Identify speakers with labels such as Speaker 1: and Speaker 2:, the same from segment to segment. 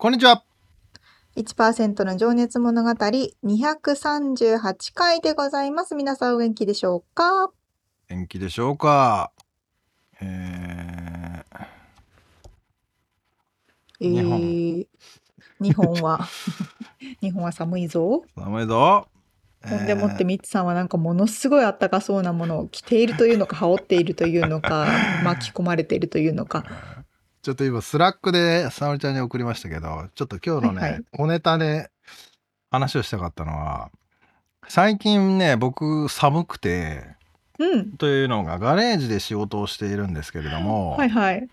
Speaker 1: こんにちは。
Speaker 2: 1%の情熱物語238回でございます。皆さんお元気でしょうか？
Speaker 1: 元気でしょうか？えー、
Speaker 2: えー、日本日本は？日本は寒いぞ。
Speaker 1: 寒いぞ。
Speaker 2: ほんでもってミッツさんはなんかものすごいあったかそうなものを着ているというのか羽織っているというのか 巻き込まれているというのか
Speaker 1: ちょっと今、 Slack で沙織ちゃんに送りましたけど、ちょっと今日のね、はいはい、おネタで話をしたかったのは、最近ね、僕、寒くて、
Speaker 2: うん、
Speaker 1: というのが、ガレージで仕事をしているんですけれども、
Speaker 2: はいはい。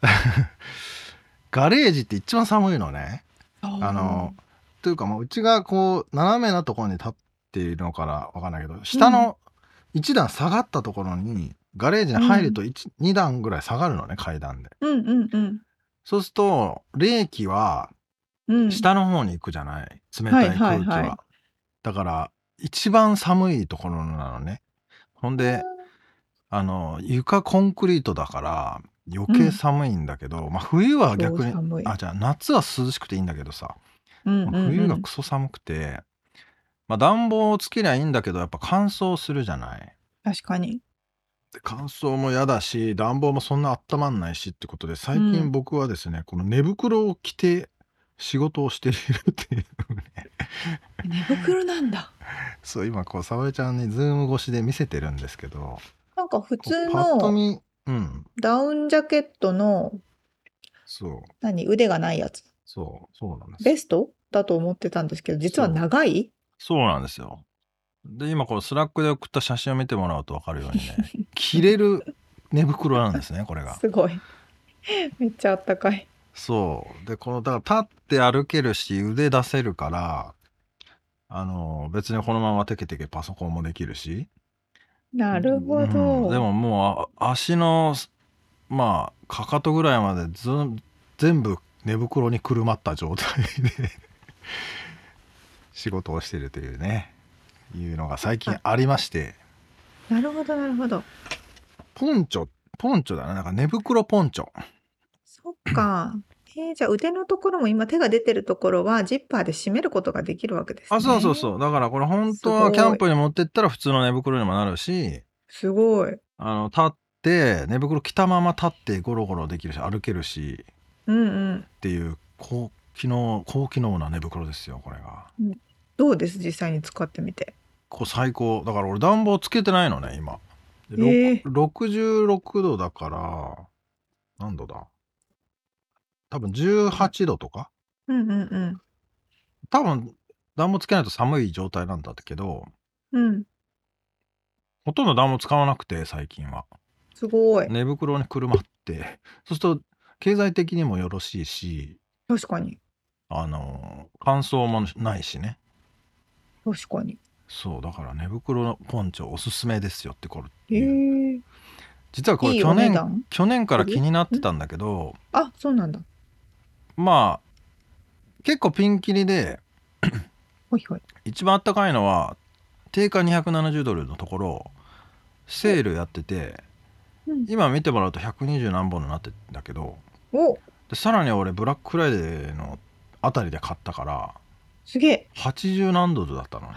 Speaker 1: ガレージって一番寒いのね。あの、というかもう、うちがこう、斜めなところに立っているのからわかんないけど、下の一段下がったところに、ガレージに入ると1、2段ぐらい下がるのね、階段で。
Speaker 2: うんうんうん。
Speaker 1: そうすると、冷気は下の方に行くじゃない？冷たい空気は。はいはいはいだから、一番寒いところなのね。ほんで、あの、床コンクリートだから余計寒いんだけど、まあ冬は逆に、あ、じゃあ夏は涼しくていいんだけどさ、
Speaker 2: うんうんうん。
Speaker 1: 冬がクソ寒くて、まあ暖房をつけりゃいいんだけど、やっぱ乾燥するじゃない？
Speaker 2: 確かに。
Speaker 1: で、乾燥も嫌だし、暖房もそんなあったまんないしってことで、最近僕はですね、この寝袋を着て仕事をしているっていうね。
Speaker 2: 寝袋なんだ。
Speaker 1: そう、今こう、沙織ちゃんにズーム越しで見せてるんですけど、
Speaker 2: なんか普通
Speaker 1: パッと
Speaker 2: の
Speaker 1: 見うん、
Speaker 2: ダウンジャケットの、
Speaker 1: そう、
Speaker 2: 何、腕がないやつ。
Speaker 1: そう、そうなんです。
Speaker 2: ベスト？だと思ってたんですけど、実は長い？
Speaker 1: そうなんですよ。で、今この Slack で送った写真を見てもらうと分かるようにね、着れる寝袋なんですね、これが。
Speaker 2: すごい。めっちゃあったかい。
Speaker 1: そう。で、この、だから立って歩けるし、腕出せるから、あの、別にこのままテケテケパソコンもできるし。
Speaker 2: なるほど。
Speaker 1: うん、でももう、足の、まあ、かかとぐらいまでず全部寝袋にくるまった状態で 仕事をしてるというね。いうのが最近ありまして
Speaker 2: なるほどなるほど
Speaker 1: ポンチョポンチョだななんか寝袋ポンチョ
Speaker 2: そっかえー、じゃあ腕のところも今手が出てるところはジッパーで締めることができるわけですね。
Speaker 1: あ、そうそうそう。だからこれ本当はキャンプに持ってったら普通の寝袋にもなるし、
Speaker 2: すごい。
Speaker 1: あの、立って寝袋着たまま立ってゴロゴロできるし、歩けるし、
Speaker 2: うんうん。
Speaker 1: っていう高機能、高機能な寝袋ですよ、これが。
Speaker 2: どうです？実際に使ってみて。
Speaker 1: こう最高。だから俺暖房つけてないのね、今。
Speaker 2: えー、
Speaker 1: 66度だから、何度だ？多分18度とか？
Speaker 2: うんうんうん。
Speaker 1: 多分暖房つけないと寒い状態なんだけど、
Speaker 2: うん。
Speaker 1: ほとんど暖房使わなくて、最近は。
Speaker 2: すごい。
Speaker 1: 寝袋にくるまって、そうすると経済的にもよろしいし、
Speaker 2: 確かに。
Speaker 1: あの、乾燥もないしね。
Speaker 2: 確かに。
Speaker 1: そうだから寝袋のポンチョおすすめですよってこれ
Speaker 2: へえ
Speaker 1: 実はこれ去年去年から気になってたんだけど
Speaker 2: あそうなんだ。
Speaker 1: まあ結構ピンキリで
Speaker 2: ほいほい。
Speaker 1: 一番あったかいのは定価270ドルのところセールやってて、うん、今見てもらうと120何本になってんだけどでさらに俺ブラックフライデーのあたりで買ったから
Speaker 2: すげえ。
Speaker 1: 80何ドルだったのね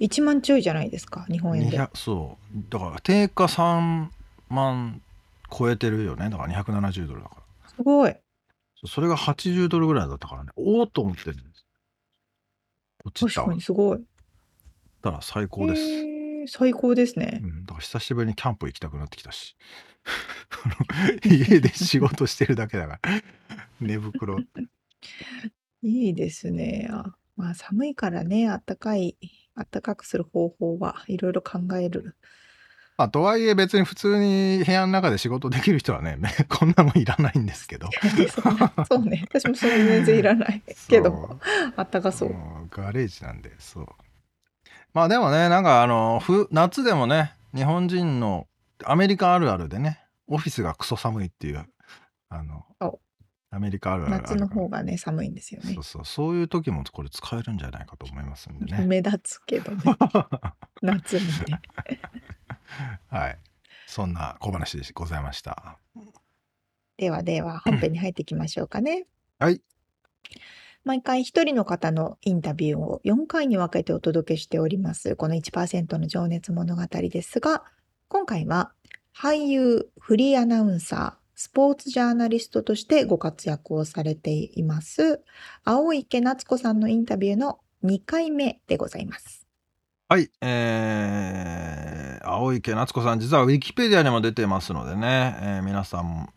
Speaker 2: 1万ちょいじゃないですか日本円で。
Speaker 1: そう。だから定価3万超えてるよね。だから270ドルだから。
Speaker 2: すごい。
Speaker 1: それが80ドルぐらいだったからね。おおと思ってるんです。こっちたわ。
Speaker 2: 確かにすごい。
Speaker 1: だから最高です、
Speaker 2: えー最高ですね。
Speaker 1: う。ん、だから久しぶりにキャンプ行きたくなってきたし。家で仕事してるだけだから。寝袋。
Speaker 2: いいですね。あ、まあ寒いからね、あったかい、あったかくする方法はいろいろ考える。
Speaker 1: まあとはいえ別に普通に部屋の中で仕事できる人はね こんなもんいらないんですけど。
Speaker 2: そうね、私もそれ全然いらないけど、あったかそう。
Speaker 1: ガレージなんでそう。まあでもねなんかあのふ夏でもね日本人のアメリカあるあるでねオフィスがクソ寒いっていうあの
Speaker 2: お
Speaker 1: アメリカあるあるある
Speaker 2: 夏の方がね、寒いんですよね
Speaker 1: そう。そうそういう時もこれ使えるんじゃないかと思いますんでね
Speaker 2: 目立つけどね、夏にね。
Speaker 1: はいそんな小話でございました
Speaker 2: ではでは、本編に入っていきましょうかね。
Speaker 1: はい
Speaker 2: 毎回一人の方のインタビューを4回に分けてお届けしております。この1%の情熱物語ですが、今回は俳優、フリーアナウンサー、スポーツジャーナリストとしてご活躍をされています、青池夏子さんのインタビューの2回目でございます。
Speaker 1: はい、えー、青池夏子さん実はウィキペディアにも出てますのでね、えー皆さん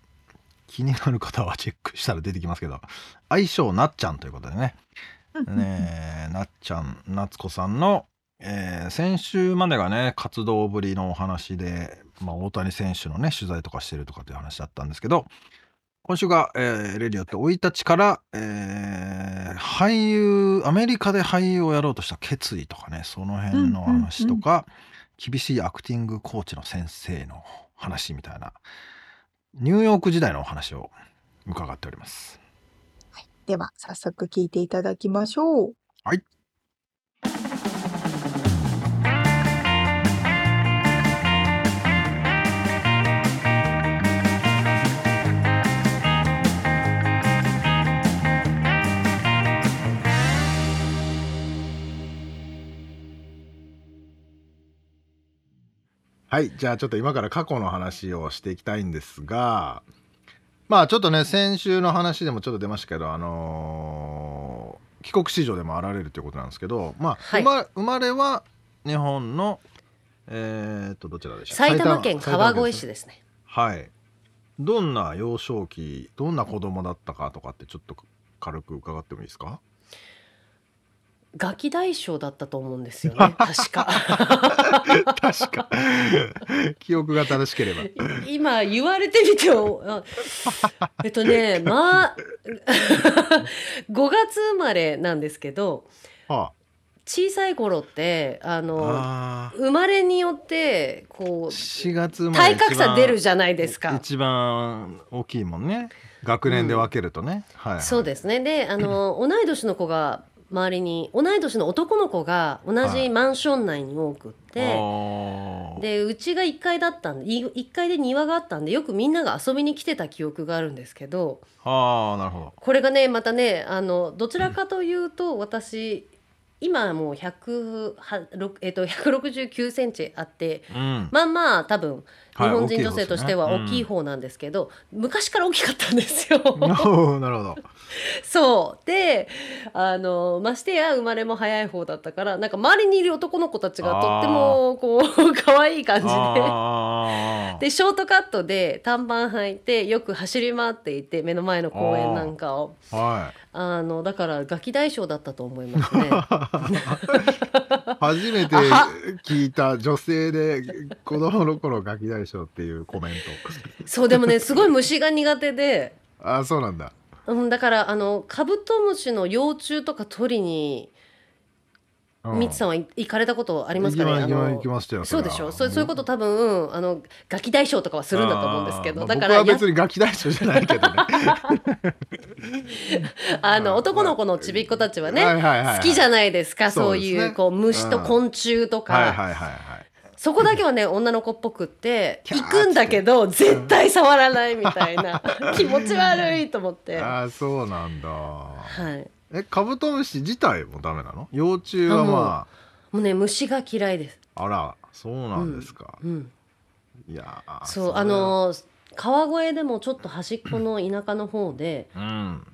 Speaker 1: 気になる方はチェックしたら出てきますけど愛称なっちゃんということでねねなっちゃん夏子さんの、えー先週までがね活動ぶりのお話で、まあ、大谷選手のね取材とかしてるとかっていう話だったんですけど今週が、えーレディオって生い立ちから、えー俳優アメリカで俳優をやろうとした決意とかねその辺の話とか、厳しいアクティングコーチの先生の話みたいなニューヨーク時代のお話を伺っております。
Speaker 2: では、早速聞いていただきましょう。
Speaker 1: はい。はい。じゃあちょっと今から過去の話をしていきたいんですが、まあちょっとね、先週の話でもちょっと出ましたけど、あのー帰国子女でもあられるということなんですけど、まあ、
Speaker 3: はい
Speaker 1: 生まれは日本の、えーっと、どちらでしょう
Speaker 3: 埼玉県川越市ですね。
Speaker 1: はい。どんな幼少期、どんな子供だったかとかってちょっと軽く伺ってもいいですか？
Speaker 3: ガキ大将だったと思うんですよね。確か。
Speaker 1: 確か。記憶が正しければ。
Speaker 3: 今言われてみても、あえっとね、まあ、5月生まれなんですけど、
Speaker 1: は
Speaker 3: 小さい頃って、あ
Speaker 1: あ、
Speaker 3: の、生まれによって、こう、
Speaker 1: 4月
Speaker 3: 体格差出るじゃないですか。
Speaker 1: 一番大きいもんね学年で分けるとね、はい、はい、
Speaker 3: そうですね。で、あの、同い年の子が周りに、同い年の男の子が同じマンション内に多くって、でうちが1階だったんでい1階で庭があったんでよくみんなが遊びに来てた記憶があるんですけど
Speaker 1: あーなるほど。
Speaker 3: これがねまたねあのどちらかというと私今はもう100はろくえっと169センチあって
Speaker 1: うん。
Speaker 3: まあまあ多分日
Speaker 1: はい
Speaker 3: 本人女性としては大きい方なんですけど、昔から大きかったんですよ。
Speaker 1: なるほど。
Speaker 3: そう。であのましてや生まれも早い方だったからなんか周りにいる男の子たちがとってもこう 可愛い感じで。でショートカットで短パン履いてよく走り回っていて目の前の公園なんかを。
Speaker 1: はい。
Speaker 3: あのだからガキ大将だったと思いますね。
Speaker 1: 初めて聞いた女性で子供の頃ガキ大将っていうコメン
Speaker 3: そうでもねすごい虫が苦手で、
Speaker 1: トあーそうなんだ。
Speaker 3: うん、だからあのカブトムシの幼虫とか取りに
Speaker 1: うん。
Speaker 3: ミツさんは行かれたことありますかね？
Speaker 1: 行きましたよ
Speaker 3: そうでしょ？そうそういうこと多分、うんあのガキ大将とかはするんだと思うんですけどだからや
Speaker 1: 僕は別にガキ大将じゃないけどね。
Speaker 3: あの男の子のちびっ子たちはね、好きじゃないですかそういうこう虫と昆虫とか、
Speaker 1: はいはいはいはい
Speaker 3: そこだけはね女の子っぽくって 行くんだけど絶対触らないみたいな。気持ち悪いと思って。は
Speaker 1: ああそうなんだ。
Speaker 3: い。
Speaker 1: えカブトムシ自体もダメなの？幼虫はま
Speaker 3: もうね虫が嫌いです、
Speaker 1: ああらそうなんですか、
Speaker 3: うん、
Speaker 1: いやー
Speaker 3: そうあのー川越でもちょっと端っこの田舎の方で、
Speaker 1: うん。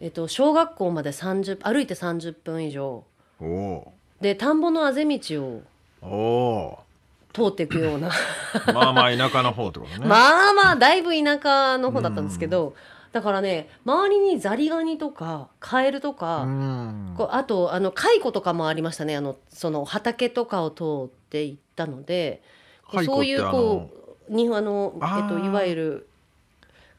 Speaker 3: えっと、小学校まで30歩いて30分以上。
Speaker 1: おお
Speaker 3: で田んぼのあぜ道を
Speaker 1: おお
Speaker 3: 通っていくような。
Speaker 1: まあまあ田舎の方ってことね。
Speaker 3: まあまあだいぶ田舎の方だったんですけど、だからね周りにザリガニとかカエルとか、
Speaker 1: うん。
Speaker 3: こうあとあの蚕とかもありましたね。あのその畑とかを通っていったのでそういうこうにあの、えっと、いわゆる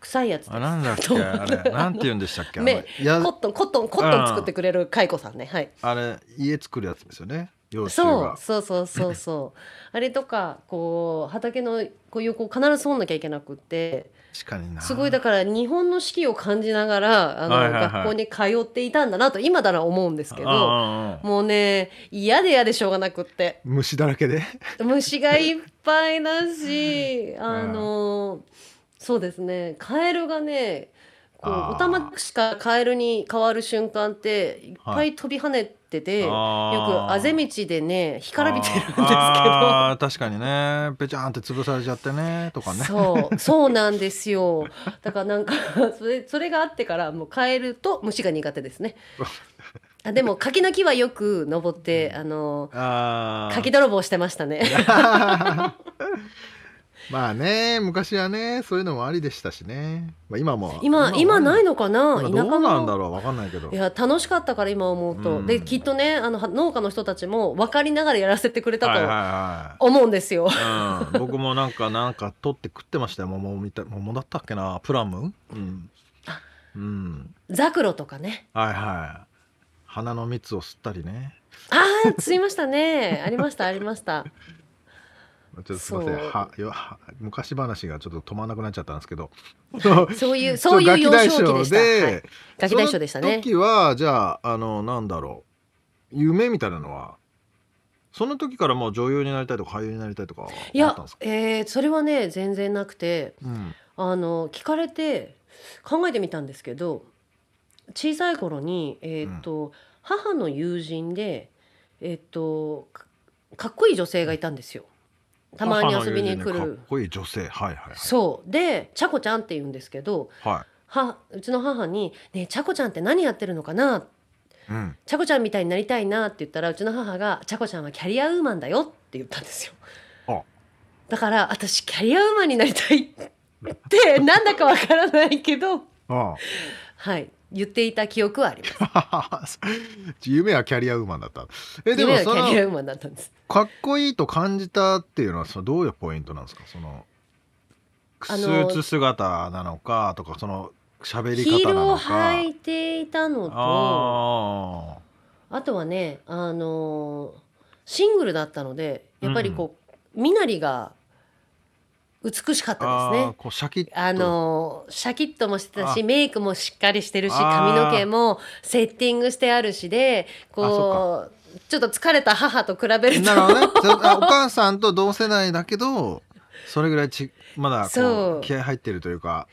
Speaker 3: 臭いやつです。
Speaker 1: あなんだっけ？あれなんて言うんでしたっけ？
Speaker 3: コットンコットンコットン作ってくれる蚕さんね。はい。
Speaker 1: あれ家作るやつですよね
Speaker 3: そう
Speaker 1: が。
Speaker 3: そうそうそうそう あれとかこう畑のこういうこう必ず通んなきゃいけなくって。
Speaker 1: 確かにな。
Speaker 3: すごいだから日本の四季を感じながらあの、
Speaker 1: はいはいはい。
Speaker 3: 学校に通っていたんだなと今なら思うんですけどもうね嫌で嫌でしょうがなくって。
Speaker 1: 虫だらけで？
Speaker 3: 虫がいっぱいだし あのそうですね。カエルがねこうオタマクシかカエルに変わる瞬間っていっぱい飛び跳ねてて、よくあぜ道でね干からびてるんですけど。
Speaker 1: 確かにね。ぺちゃんって潰されちゃってねとかね。
Speaker 3: そうそうなんですよ。だからなんか それそれがあってからもうカエルと虫が苦手ですね。あでも柿の木はよく登ってあの
Speaker 1: あー。
Speaker 3: 柿泥棒してましたね
Speaker 1: まあね昔はねそういうのもありでしたしね、まあ、今も。
Speaker 3: 今今ないのかな？
Speaker 1: 今
Speaker 3: 田舎
Speaker 1: どうなんだ
Speaker 3: の
Speaker 1: ろう？わかんないけど。
Speaker 3: いや楽しかったから今思うと、
Speaker 1: うん。
Speaker 3: できっとねあのは農家の人たちも分かりながらやらせてくれたと
Speaker 1: は
Speaker 3: 思うんですよ、
Speaker 1: い、うん、僕もなんかなんか取って食ってましたよ。桃みたい桃だったっけな？プラム？うん、うん、
Speaker 3: ザクロとかね。
Speaker 1: はいはい。花の蜜を吸ったりね。
Speaker 3: ああついましたね。ありましたありました
Speaker 1: ちょっとすみません。はよは昔話がちょっと止まらなくなっちゃったんですけど。
Speaker 3: そういうそういう幼少期でした、はい、ガキ大将でしたね。
Speaker 1: その時はじゃああのなんだろう夢みたいなのはその時からもう女優になりたいとか俳優になりたいとか
Speaker 3: いや
Speaker 1: あったんですか、
Speaker 3: えーそれはね全然なくて
Speaker 1: うん、
Speaker 3: あの聞かれて考えてみたんですけど小さい頃に、えーっと母の友人で、えーっとかかっこいい女性がいたんですよ。たまに遊びに来
Speaker 1: 母の友人かっ
Speaker 3: る。
Speaker 1: こいい女性。はいはい
Speaker 3: そう。でちゃこちゃんって言うんですけど
Speaker 1: は
Speaker 3: はうちの母に「ねえちゃこちゃんって何やってるのかな?」
Speaker 1: い、うん、
Speaker 3: ちゃこちゃんみたいになりたいなって言ったらうちの母が「ちゃこちゃんはキャリアウーマンだよ」って言ったんですよ。
Speaker 1: あ。
Speaker 3: だから私キャリアウーマンになりたいってなんだかわからないけど。
Speaker 1: あ。
Speaker 3: はい言っていた記憶はあります。
Speaker 1: あ夢はキャリアウーマンだった。えでもその
Speaker 3: ャリアウーマンだったんです。
Speaker 1: かっこいいと感じたっていうのはそのどういうポイントなんですか？そのスーツ姿なのかとかその喋り
Speaker 3: ヒールを
Speaker 1: 方なのか
Speaker 3: 履いていたのとあ
Speaker 1: あ
Speaker 3: とはねあのシングルだったのでやっぱりこう、身なりが美しかっ
Speaker 1: ー
Speaker 3: たですね。
Speaker 1: あシャキッと。
Speaker 3: あのシャキッともしてたし
Speaker 1: あ
Speaker 3: メイクもしっかりしてるし髪の毛もセッティングしてあるしでこうちょっと疲れた母と比べると。
Speaker 1: なるほどね。お母さんと同世代だけどそれぐらいちまだ
Speaker 3: そ
Speaker 1: こ
Speaker 3: う
Speaker 1: う。気合入ってるというか。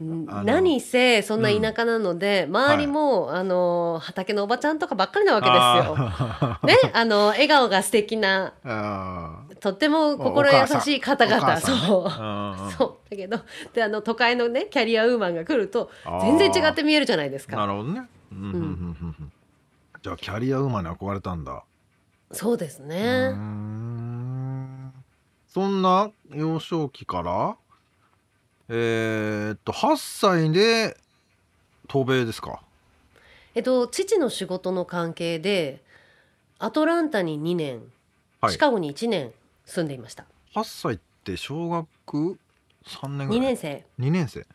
Speaker 3: 何せそんな田舎なので、周りも、あの畑のおばちゃんとかばっかりなわけですよ。ね、あの笑顔が素敵な
Speaker 1: あ
Speaker 3: とっても心優しい方々。
Speaker 1: お母さん。
Speaker 3: そう。
Speaker 1: ー
Speaker 3: そう。だけどであの都会のねキャリアウーマンが来ると全然違って見えるじゃないですか。
Speaker 1: なるほどね、うん。うん。じゃあキャリアウーマンに憧れたんだ。
Speaker 3: そうですね。
Speaker 1: ん。そんな幼少期からえーっと8歳で渡米ですか？
Speaker 3: えっと父の仕事の関係でアトランタに2年、
Speaker 1: はい。
Speaker 3: シカゴに1年住んでいました。
Speaker 1: 8歳って小学3年ぐ
Speaker 3: 2
Speaker 1: らい？
Speaker 3: 年生。
Speaker 1: 2年生、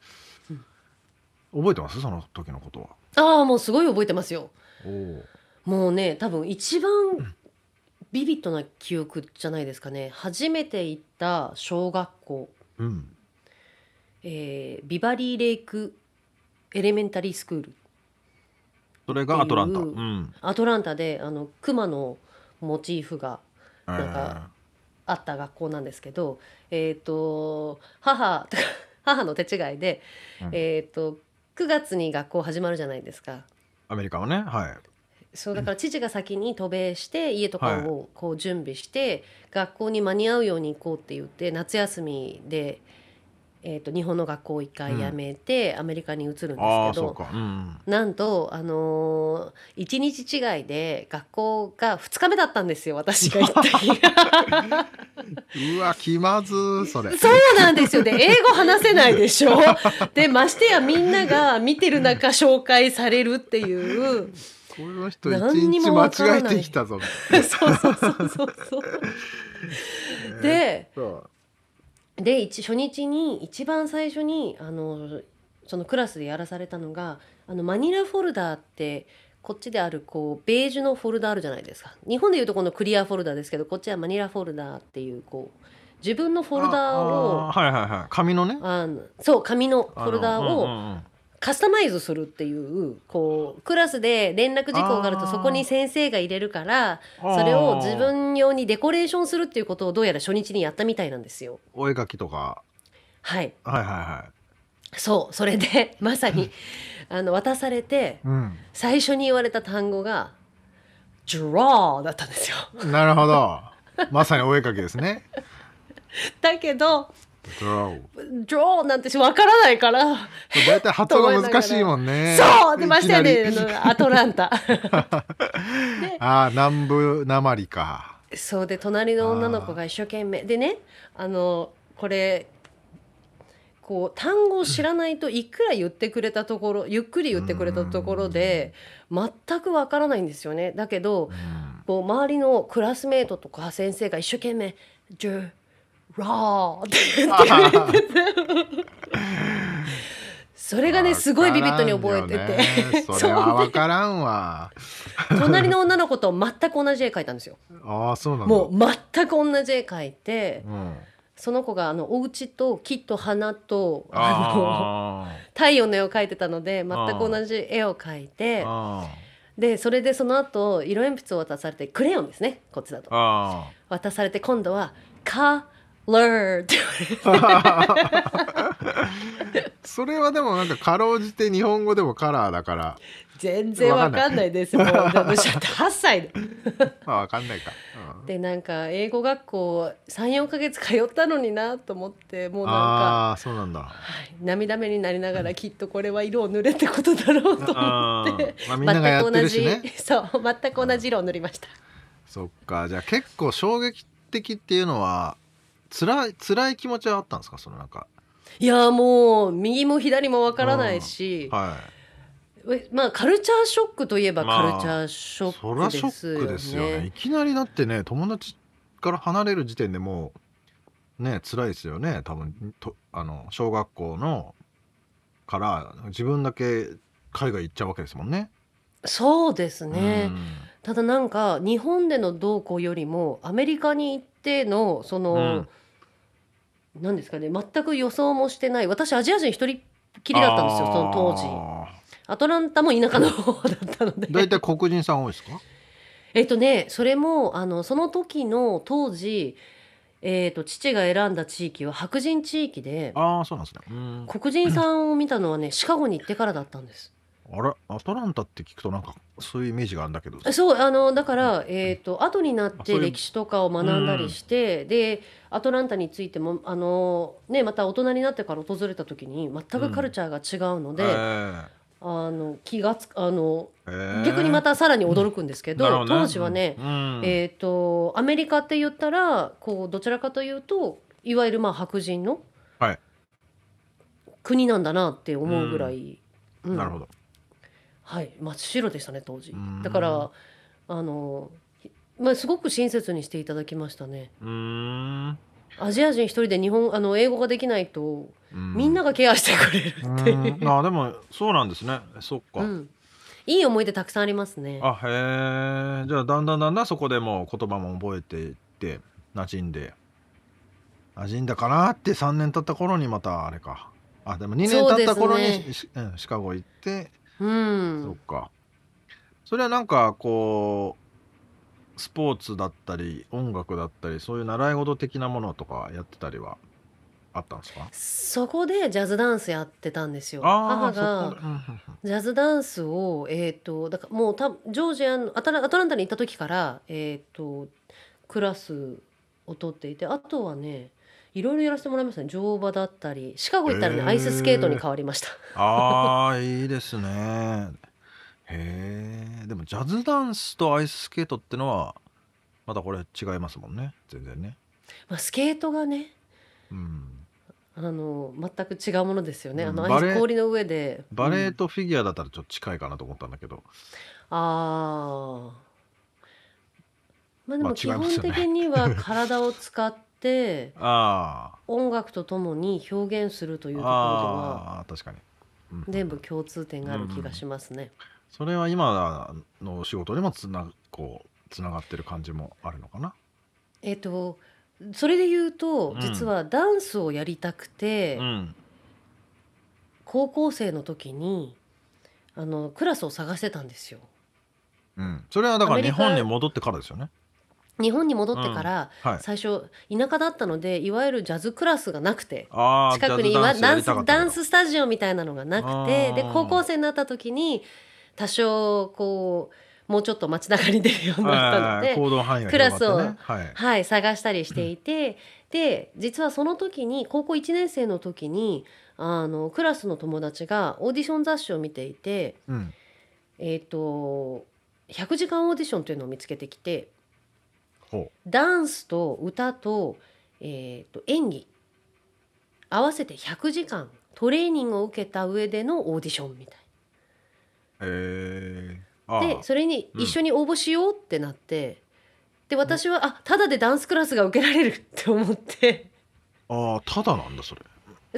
Speaker 1: 覚えてます？その時のことは。
Speaker 3: ああもうすごい覚えてますよ。
Speaker 1: おお
Speaker 3: もうね多分一番ビビッドな記憶じゃないですかね。初めて行った小学校、
Speaker 1: うん。
Speaker 3: えービバリーレイクエレメンタリースクール。
Speaker 1: それがアトランタ。
Speaker 3: っていう
Speaker 1: うん。
Speaker 3: アトランタであのクマのモチーフが
Speaker 1: え
Speaker 3: なんかあった学校なんですけど、えっ、と母 母の手違いで、
Speaker 1: うん。
Speaker 3: えっ、と9月に学校始まるじゃないですか。
Speaker 1: アメリカはねはい。
Speaker 3: そうだから父が先に渡米して家とか
Speaker 1: はい。
Speaker 3: をこう準備して学校に間に合うように行こうって言って夏休みでえー、と日本の学校を一回辞めて、アメリカに移るんですけど、
Speaker 1: うん。
Speaker 3: なんと、あのー、1日違いで学校が2日目だったんですよ私が行った日が。
Speaker 1: うわ気まずそれ。
Speaker 3: そうなんですよ。で英語話せないでしょ。でましてやみんなが見てる中紹介されるっていう。
Speaker 1: この人一日間違えてきたぞ。
Speaker 3: そうそうそうそうそう。でで一初日に一番最初にあのそのクラスでやらされたのがあのマニラフォルダーってこっちであるこうベージュのフォルダあるじゃないですか。日本でいうとこのクリアフォルダですけどこっちはマニラフォルダーっていうこう自分のフォルダを
Speaker 1: あはいはいはい。紙のね。
Speaker 3: あのそう紙のフォルダ
Speaker 1: あのうん
Speaker 3: をカスタマイズするっていうこうクラスで連絡事項があるとそこに先生が入れるからそれを自分用にデコレーションするっていうことをどうやら初日にやったみたいなんですよ。
Speaker 1: お絵描きとか。
Speaker 3: はい。
Speaker 1: はいはいはい。
Speaker 3: そうそれで まさに あの渡されて
Speaker 1: うん。
Speaker 3: 最初に言われた単語が「draw」だったんですよ。
Speaker 1: なるほど。まさにお絵描きですね。
Speaker 3: だけど
Speaker 1: Draw「」
Speaker 3: なんてわからないから
Speaker 1: だいたい発音が難しいもんね
Speaker 3: そうでましてやねあのアトランタ。
Speaker 1: あー南部なまりか
Speaker 3: そうで隣の女の子が一生懸命でねあのこれこう単語を知らないといくら言ってくれたところゆっくり言ってくれたところで全くわからないんですよねだけど
Speaker 1: う
Speaker 3: こう周りのクラスメートとか先生が一生懸命「 Draw」って言ってくれてそれがねすごいビビッドに覚えてて。
Speaker 1: て それは分からんわ。
Speaker 3: 隣の女の子と全く同じ絵描いたんですよ。
Speaker 1: ああそうなんだ。
Speaker 3: もう全く同じ絵描いて
Speaker 1: うん。
Speaker 3: その子があのお家と木と花とあの
Speaker 1: あ
Speaker 3: 太陽の絵を描いてたので全く同じ絵を描い
Speaker 1: ー
Speaker 3: て
Speaker 1: あ
Speaker 3: でそれでその後色鉛筆を渡されてクレヨンですねこっちだ
Speaker 1: ー
Speaker 3: と。
Speaker 1: あ
Speaker 3: 渡されて今度は「カラー」って言われて
Speaker 1: ーそれはでもなんかかろうじて日本語でもカラーだから。
Speaker 3: 全然わかんないです。もう私だって8歳で。
Speaker 1: ま あ分かんないか、うん。
Speaker 3: でなんか英語学校34ヶ月通ったのになと思ってもうなんか。
Speaker 1: ああそうなんだ。
Speaker 3: はい、涙目になりながらきっとこれは色を塗れってことだろうと思って、
Speaker 1: まあ
Speaker 3: 全く同じ。そう。全く同じ色を塗りました。
Speaker 1: そっか。じゃあ結構衝撃的っていうのは辛い辛い気持ちはあったんですか？そのなんか。
Speaker 3: いやもう右も左もわからないし、
Speaker 1: は
Speaker 3: えまあカルチャーショックといえば
Speaker 1: まあ
Speaker 3: カルチャーショックですよ
Speaker 1: ックですよね。い
Speaker 3: ね。
Speaker 1: きなりだってね友達から離れる時点でもうね辛いですよね。多分とあの小学校のから自分だけ海外行っちゃうわけですもんね。
Speaker 3: そうですね、
Speaker 1: うん。
Speaker 3: ただなんか日本での動向よりもアメリカに行ってのその、なんですかね全く予想もしてない。私アジア人一人っきりだったんですよその当時。
Speaker 1: あ
Speaker 3: アトランタも田舎の方だったので。
Speaker 1: ー大体黒人さん多いですか？
Speaker 3: えっとねそれもあのその時の当時、えっと父が選んだ地域は白人地域で
Speaker 1: ああそうなんですね。うん。
Speaker 3: 黒人さんを見たのはねシカゴに行ってからだったんです。
Speaker 1: あれ？アトランタって聞くとなんかそういうイメージがあるんだけど。
Speaker 3: そうあのだから、えっと後になって歴史とかを学んだりして、でアトランタについてもあの、ね、また大人になってから訪れた時に全くカルチャーが違うので、
Speaker 1: え。
Speaker 3: あの気がつあの
Speaker 1: ー
Speaker 3: 逆にまたさらに驚くんですけど,、
Speaker 1: なるほどね。
Speaker 3: 当時はね、
Speaker 1: うん。
Speaker 3: えー、とアメリカって言ったらこうどちらかというといわゆるまあ白人の
Speaker 1: はい。
Speaker 3: 国なんだなって思うぐらい、うん。
Speaker 1: なるほど。
Speaker 3: はい。真っ白でしたね当時。
Speaker 1: うん。
Speaker 3: だからあの、まあ、すごく親切にしていただきましたね。アジア人一人で日本あの英語ができないと
Speaker 1: うん。
Speaker 3: みんながケアしてくれるっていう、
Speaker 1: うん。あでもそうなんですね。そっか。
Speaker 3: うん、いい思い出たくさんありますね。
Speaker 1: あへえ。じゃあだんだんだんだんそこでもう言葉も覚えていって馴染んで。馴染んだかなって3年経った頃にまたあれか。あでも2年経った頃に
Speaker 3: そうです
Speaker 1: しうん、シカゴ行って、
Speaker 3: う
Speaker 1: そっ
Speaker 3: ん
Speaker 1: か。それはなんかこうスポーツだったり音楽だったりそういう習い事的なものとかやってたりはあったんですか？
Speaker 3: そこでジャズダンスやってたんですよ。母がジャズダンスを、えー、とだからもうたジョージアのアトラアトランタに行った時から、えー、とクラスを取っていてあとはねいろいろやらせてもらいましたね。乗馬だったりシカゴ行ったらね、アイススケートに変わりました。
Speaker 1: ああいいですね。へえでもジャズダンスとアイススケートってのはまたこれ違いますもんね。全然ね。
Speaker 3: まあスケートがね
Speaker 1: うん。
Speaker 3: あの全く違うものですよね、あのアイス氷の上で。
Speaker 1: バレエ
Speaker 3: うん
Speaker 1: とフィギュアだったらちょっと近いかなと思ったんだけど、
Speaker 3: ああまあで
Speaker 1: まあ
Speaker 3: も基本的には体を使って
Speaker 1: あ
Speaker 3: 音楽とともに表現するという
Speaker 1: ー
Speaker 3: ところでは
Speaker 1: 確かに、うん。
Speaker 3: 全部共通点がある気がしますね。
Speaker 1: それは今のお仕事にもつなこうつながってる感じもあるのかな、
Speaker 3: えっとそれで言うと
Speaker 1: うん。
Speaker 3: 実はダンスをやりたくて、
Speaker 1: うん。
Speaker 3: 高校生の時にあのクラスを探してたんですよ。
Speaker 1: うん、それはだから日本に戻ってからですよね
Speaker 3: 日本に戻ってから、
Speaker 1: はい。
Speaker 3: 最初田舎だったのでいわゆるジャズクラスがなくて
Speaker 1: ああ
Speaker 3: 近くに
Speaker 1: ジャズダ
Speaker 3: ダンス
Speaker 1: ンスやりたかったけど
Speaker 3: ダンススタジオみたいなのがなくて
Speaker 1: あー。
Speaker 3: で高校生になった時に多少こうもうちょっと街中に出るようになったの
Speaker 1: はい
Speaker 3: で、
Speaker 1: 行動範囲が
Speaker 3: クラスを
Speaker 1: 広がってね。はい。
Speaker 3: はい、探したりしていて、で実はその時に高校1年生の時にあのクラスの友達がオーディション雑誌を見ていて、
Speaker 1: うん。
Speaker 3: えー、と100時間オーディションというのを見つけてきて
Speaker 1: ほ
Speaker 3: ダンスと歌と,、えー、と演技合わせて100時間トレーニングを受けた上でのオーディションみたい。う
Speaker 1: えー、あ
Speaker 3: で
Speaker 1: ー
Speaker 3: それに一緒に応募しようってなって、で私はあただでダンスクラスが受けられるって思って。
Speaker 1: あーただなんだそれ。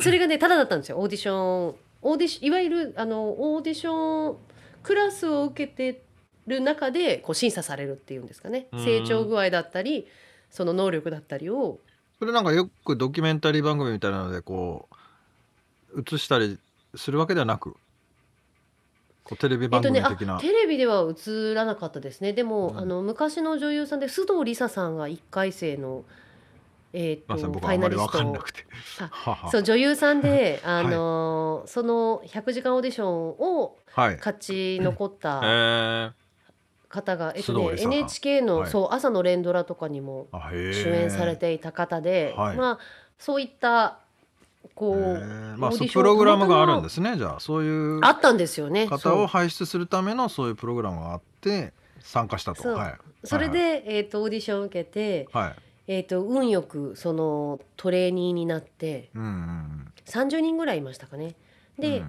Speaker 3: それがねただだったんですよ。オーディションオーディシいわゆるあのオーディションクラスを受けてる中でこう審査されるっていうんですかね。
Speaker 1: うん。
Speaker 3: 成長具合だったりその能力だったりを。
Speaker 1: それなんかよくドキュメンタリー番組みたいなのでこう映したりするわけではなくこうテレビ番
Speaker 3: えっとねテレビでは映らなかったですね。でも、
Speaker 1: うん。
Speaker 3: あの昔の女優さんで須藤梨沙さんが1回生の、えー、とファイナリスト。そう女優さんで、あのーその100時間オーディションを
Speaker 1: はい。
Speaker 3: 勝ち残った
Speaker 1: え
Speaker 3: 方が、えっとね、NHK の、
Speaker 1: はい。
Speaker 3: そう朝の連ドラとかにも主演されていた方で、
Speaker 1: はい。
Speaker 3: まあそういったこ
Speaker 1: へ
Speaker 3: う
Speaker 1: ーまあそうプログラムがあるんですねじゃあ。そういう
Speaker 3: あったんですよね。
Speaker 1: 方を輩出するためのそういうプログラムがあって参加したと。
Speaker 3: そう。
Speaker 1: はい。
Speaker 3: それで、えー、とオーディションを受けて、
Speaker 1: はい。
Speaker 3: えー、と運よくそのトレーニーになって
Speaker 1: うんうん
Speaker 3: 30人ぐらいいましたかね。
Speaker 1: うん。
Speaker 3: で、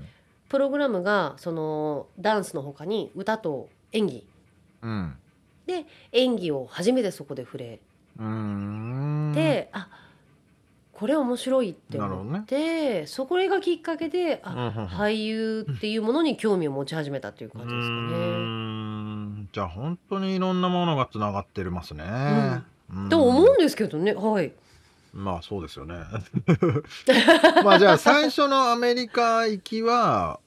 Speaker 3: プログラムがそのダンスの他に歌と演技
Speaker 1: うん
Speaker 3: で演技を初めてそこで触れ
Speaker 1: うんうーん
Speaker 3: て、あこれ面白いって思って、そこがきっかけであ、
Speaker 1: うん
Speaker 3: 俳優っていうものに興味を持ち始めたっていう感じですか
Speaker 1: う
Speaker 3: ね。
Speaker 1: じゃあ本当にいろんなものがつながってますね。うん
Speaker 3: と思うんですけどねはい。
Speaker 1: まあそうですよね。まあじゃあ最初のアメリカ行きは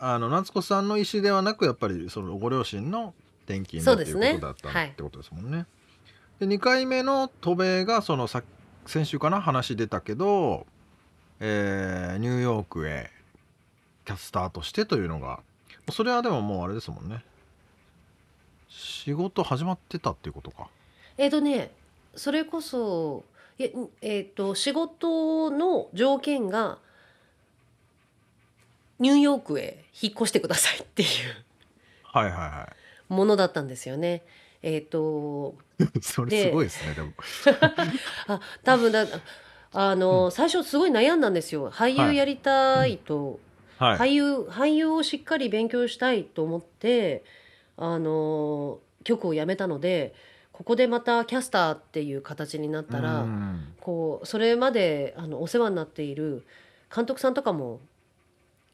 Speaker 1: あの夏子さんの意思ではなくやっぱりそのご両親の転勤だっていうことだった
Speaker 3: はい
Speaker 1: ってことですもんね。で2回目の渡米がそのさ先週かな話出たけど、えーニューヨークへキャスターとしてというのがそれはでももうあれですもんね。仕事始まってたっていうことか。
Speaker 3: えっ、とねそれこそいやえっ、と仕事の条件がニューヨークへ引っ越してくださいっていう。
Speaker 1: はいはいは
Speaker 3: ものだったんですよね。えっ、と
Speaker 1: いそれすごいですねでも。
Speaker 3: あ多分だあの、最初すごい悩んだんですよ。俳優やりたいと、
Speaker 1: はい。
Speaker 3: 俳優俳優をしっかり勉強したいと思ってあの局を辞めたのでここでまたキャスターっていう形になったら、
Speaker 1: うん。
Speaker 3: こうそれまであのお世話になっている監督さんとかも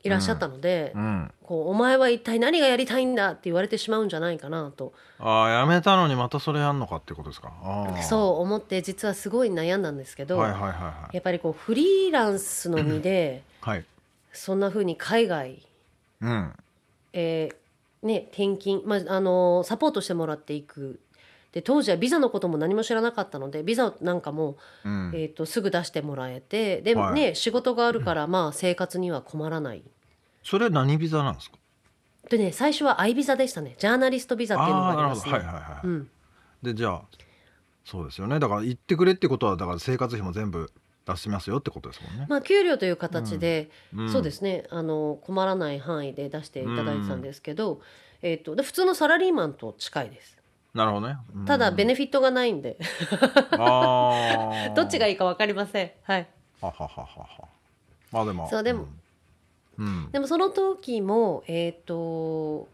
Speaker 3: いらっしゃったので、
Speaker 1: うん、
Speaker 3: こうお前は一体何がやりたいんだって言われてしまうんじゃないかなと。
Speaker 1: ああやめたのにまたそれやんのかってことですか？ああ
Speaker 3: そう思って実はすごい悩んだんですけど、
Speaker 1: はいはいはいはい。
Speaker 3: やっぱりこうフリーランスの身で
Speaker 1: はい。
Speaker 3: そんな風に海外、
Speaker 1: うん。
Speaker 3: えーね、転勤、まあ、あのサポートしてもらっていくで当時はビザのことも何も知らなかったのでビザなんかも、
Speaker 1: うん。
Speaker 3: えー、とすぐ出してもらえてで、
Speaker 1: はい。
Speaker 3: ね、仕事があるからまあ生活には困らない。
Speaker 1: それ何ビザなんですか？
Speaker 3: でね最初は I ビザでしたね。ジャーナリストビザっていうのが
Speaker 1: あ
Speaker 3: りますね。
Speaker 1: はいはいはい、
Speaker 3: うん。
Speaker 1: でじゃあそうですよね。だから行ってくれってことはだから生活費も全部出しますよってことですもんね。
Speaker 3: まあ給料という形で、
Speaker 1: うん。
Speaker 3: そうですね。あの困らない範囲で出していただいてたんですけど、えっとで普通のサラリーマンと近いです
Speaker 1: なるほどね。うん
Speaker 3: ただベネフィットがないんで、
Speaker 1: あー
Speaker 3: どっちがいいか分かりませんはい
Speaker 1: ははははは。まあでも。
Speaker 3: そうでも
Speaker 1: うん。うん。
Speaker 3: でもその時もえっ、と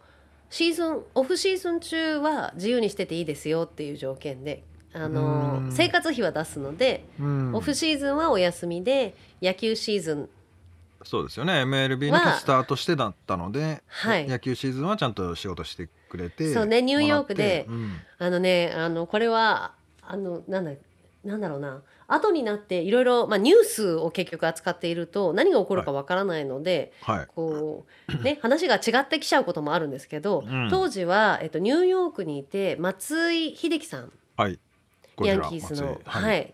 Speaker 3: シーズンオフシーズン中は自由にしてていいですよっていう条件であの
Speaker 1: うん
Speaker 3: 生活費は出すので、
Speaker 1: うん
Speaker 3: オフシーズンはお休みで野球シーズン
Speaker 1: そうですよね。MLB のキャスターとしてだったので、
Speaker 3: はい。
Speaker 1: 野球シーズンはちゃんと仕事してくれて
Speaker 3: そうねニューヨークで
Speaker 1: もらって
Speaker 3: あのねあのこれはあのなんだなんだろうな。後になっていろいろまあニュースを結局扱っていると何が起こるかわからないので、
Speaker 1: うんはい。
Speaker 3: こうね話が違ってきちゃうこともあるんですけど、
Speaker 1: うん。
Speaker 3: 当時は、えっと、ニューヨークにいて松井秀喜さん。
Speaker 1: はい。
Speaker 3: ヤ
Speaker 1: ラ
Speaker 3: ンキースの、はい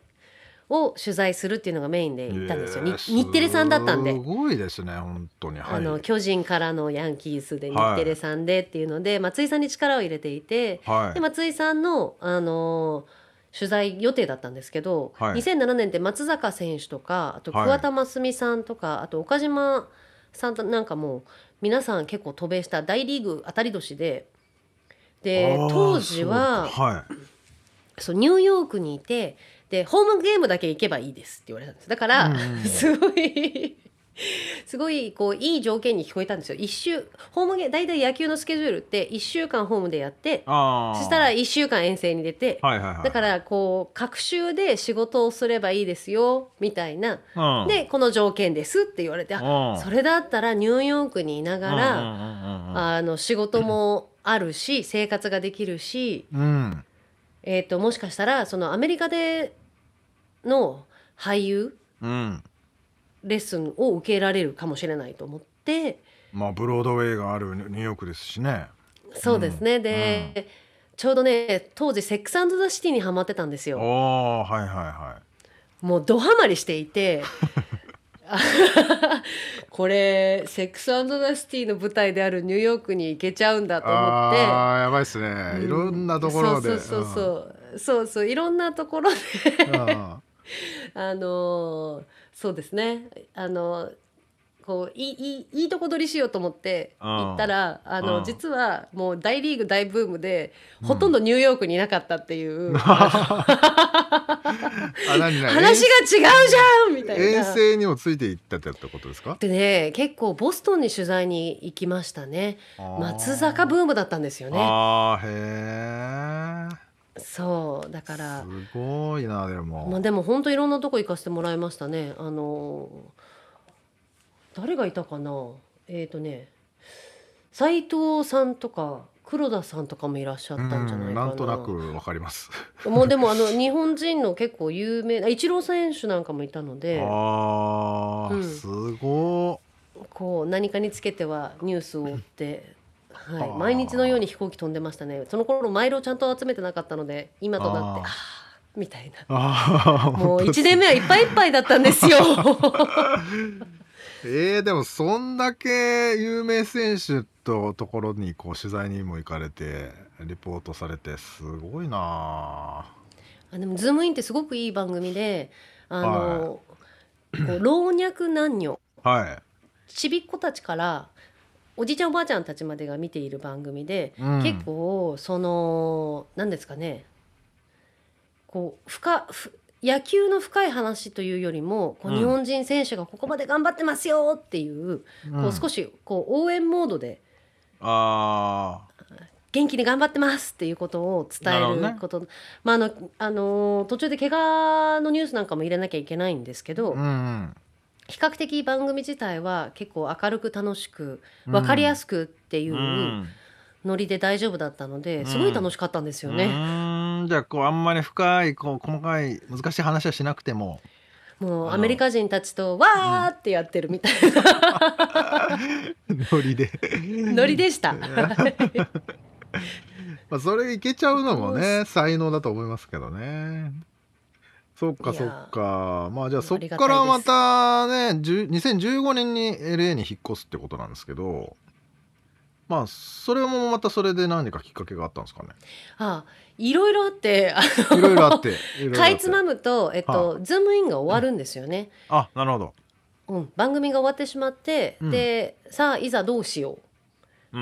Speaker 3: を取材するっていうのがメインで行ったんですよ、に
Speaker 1: えー
Speaker 3: 日テレさんだったんで。す
Speaker 1: ごいですね本当に。はい。
Speaker 3: あの巨人からのヤンキースで日テレさんでっていうので、松井さんに力を入れていて、
Speaker 1: はい。
Speaker 3: で松井さんの、あのー取材予定だったんですけど、
Speaker 1: はい。
Speaker 3: 2007年って松坂選手とかあと
Speaker 1: はい。
Speaker 3: 桑田真澄さんとか、あと岡島さんとなんかもう皆さん結構渡米した大リーグ当たり年でで当時は
Speaker 1: そうか。はい。
Speaker 3: そうニューヨークにいてでホームゲームだけ行けばいいですって言われたんです。だから、
Speaker 1: うん
Speaker 3: すごい すごいこういい条件に聞こえたんですよ。一週ホームゲー大体野球のスケジュールって1週間ホームでやってそしたら1週間遠征に出て、
Speaker 1: はいはいはい。
Speaker 3: だからこう隔週で仕事をすればいいですよみたいな、
Speaker 1: うん。
Speaker 3: でこの条件ですって言われて、あ
Speaker 1: うん。
Speaker 3: それだったらニューヨークにいながら、あの仕事もあるし生活ができるし、
Speaker 1: うん。
Speaker 3: えー、ともしかしたらそのアメリカでの俳優
Speaker 1: うん。
Speaker 3: レッスンを受けられるかもしれないと思って。
Speaker 1: まあブロードウェイがあるニューヨークですしね。
Speaker 3: そうですね、で、ちょうどね当時「セックスザ・シティ」にハマってたんです
Speaker 1: お
Speaker 3: よ。
Speaker 1: おはいはいは
Speaker 3: もうドハマりしていて。これ「セックスザ・シティ」の舞台であるニューヨークに行けちゃうんだ
Speaker 1: い
Speaker 3: と思って。
Speaker 1: ああやばいですね、
Speaker 3: うん。
Speaker 1: いろんなところで。
Speaker 3: そうそうそうそう、そうそういろんなところで。
Speaker 1: うんうん
Speaker 3: あのーそうですね。あのーこういいいいいいとこ取りしようと思って
Speaker 1: うん
Speaker 3: 行ったらあの、
Speaker 1: うん
Speaker 3: 実はもう大リーグ大ブームで、ほとんどニューヨークにいなかったっていう、話が違うじゃんみたい
Speaker 1: 遠
Speaker 3: な。
Speaker 1: 征にもついていったってことですか？
Speaker 3: でね結構ボストンに取材に行きましたね。松坂ブームだったんですよね。
Speaker 1: あーへ
Speaker 3: そうだから
Speaker 1: えすごいなでも、
Speaker 3: まあ、でも本当いろんなとこ行かせてもらいましたね。あの誰がいたかな？えっ、とね斉藤さんとか黒田さんとかもいらっしゃったんじゃないかな。
Speaker 1: うんなんとなくわかります
Speaker 3: もうでもあの日本人の結構有名なイチロー選手なんかもいたので
Speaker 1: あー、
Speaker 3: うん
Speaker 1: すご
Speaker 3: こう何かにつけてはニュースを追って。はい、
Speaker 1: はあ
Speaker 3: 毎日のように飛行機飛んでましたね。その頃マイルをちゃんと集めてなかったので今となって
Speaker 1: あー。
Speaker 3: あみたいな。もう
Speaker 1: 本当
Speaker 3: 1年目はいっぱいいっぱいだったんですよ。
Speaker 1: えー、でもそんだけ有名選手とところにこう取材にも行かれてリポートされてすごいな
Speaker 3: あでもズームインってすごくいい番組であの、こう老若男女
Speaker 1: はい、
Speaker 3: ちびっ子たちからおじいちゃんおばあちゃんたちまでが見ている番組で、
Speaker 1: うん。
Speaker 3: 結構その何ですかね。こう深ふ野球の深い話というよりもこう
Speaker 1: うん。
Speaker 3: 日本人選手がここまで頑張ってますよっていう,、こう少
Speaker 1: し
Speaker 3: しこう応援モードで
Speaker 1: あ
Speaker 3: 元気に頑張ってますっていうことを伝え
Speaker 1: なる
Speaker 3: こと、まああのあの途中で怪我のニュースなんかも入れなきゃいけないんですけど、
Speaker 1: ーうんうん
Speaker 3: 比較的番組自体は結構明るく楽しく
Speaker 1: うん
Speaker 3: 分かりやすくっていう
Speaker 1: うん。
Speaker 3: ノリで大丈夫だったのですごい楽しかったんですよね。
Speaker 1: うーん。じゃあこうあんまり深いこう細かい難しい話はしなくても。
Speaker 3: もうアメリカ人たちとわーってやってるみたいな。
Speaker 1: ノリで。
Speaker 3: ノリでした。
Speaker 1: まあそれいけちゃうのもね才能だと思いますけどねそっかそっか。まあじゃあそっからまたね10 2015年に LA に引っ越すってことなんですけどまあそれもまたそれで何かきっかけがあったんですかね？
Speaker 3: あいろいろあって
Speaker 1: いろいろあって
Speaker 3: かいつまむと、えっと、ズームインが終わるんですよね。
Speaker 1: あなるほど、
Speaker 3: うん、番組が終わってしまって、うん、でさあいざどうしよう、うん、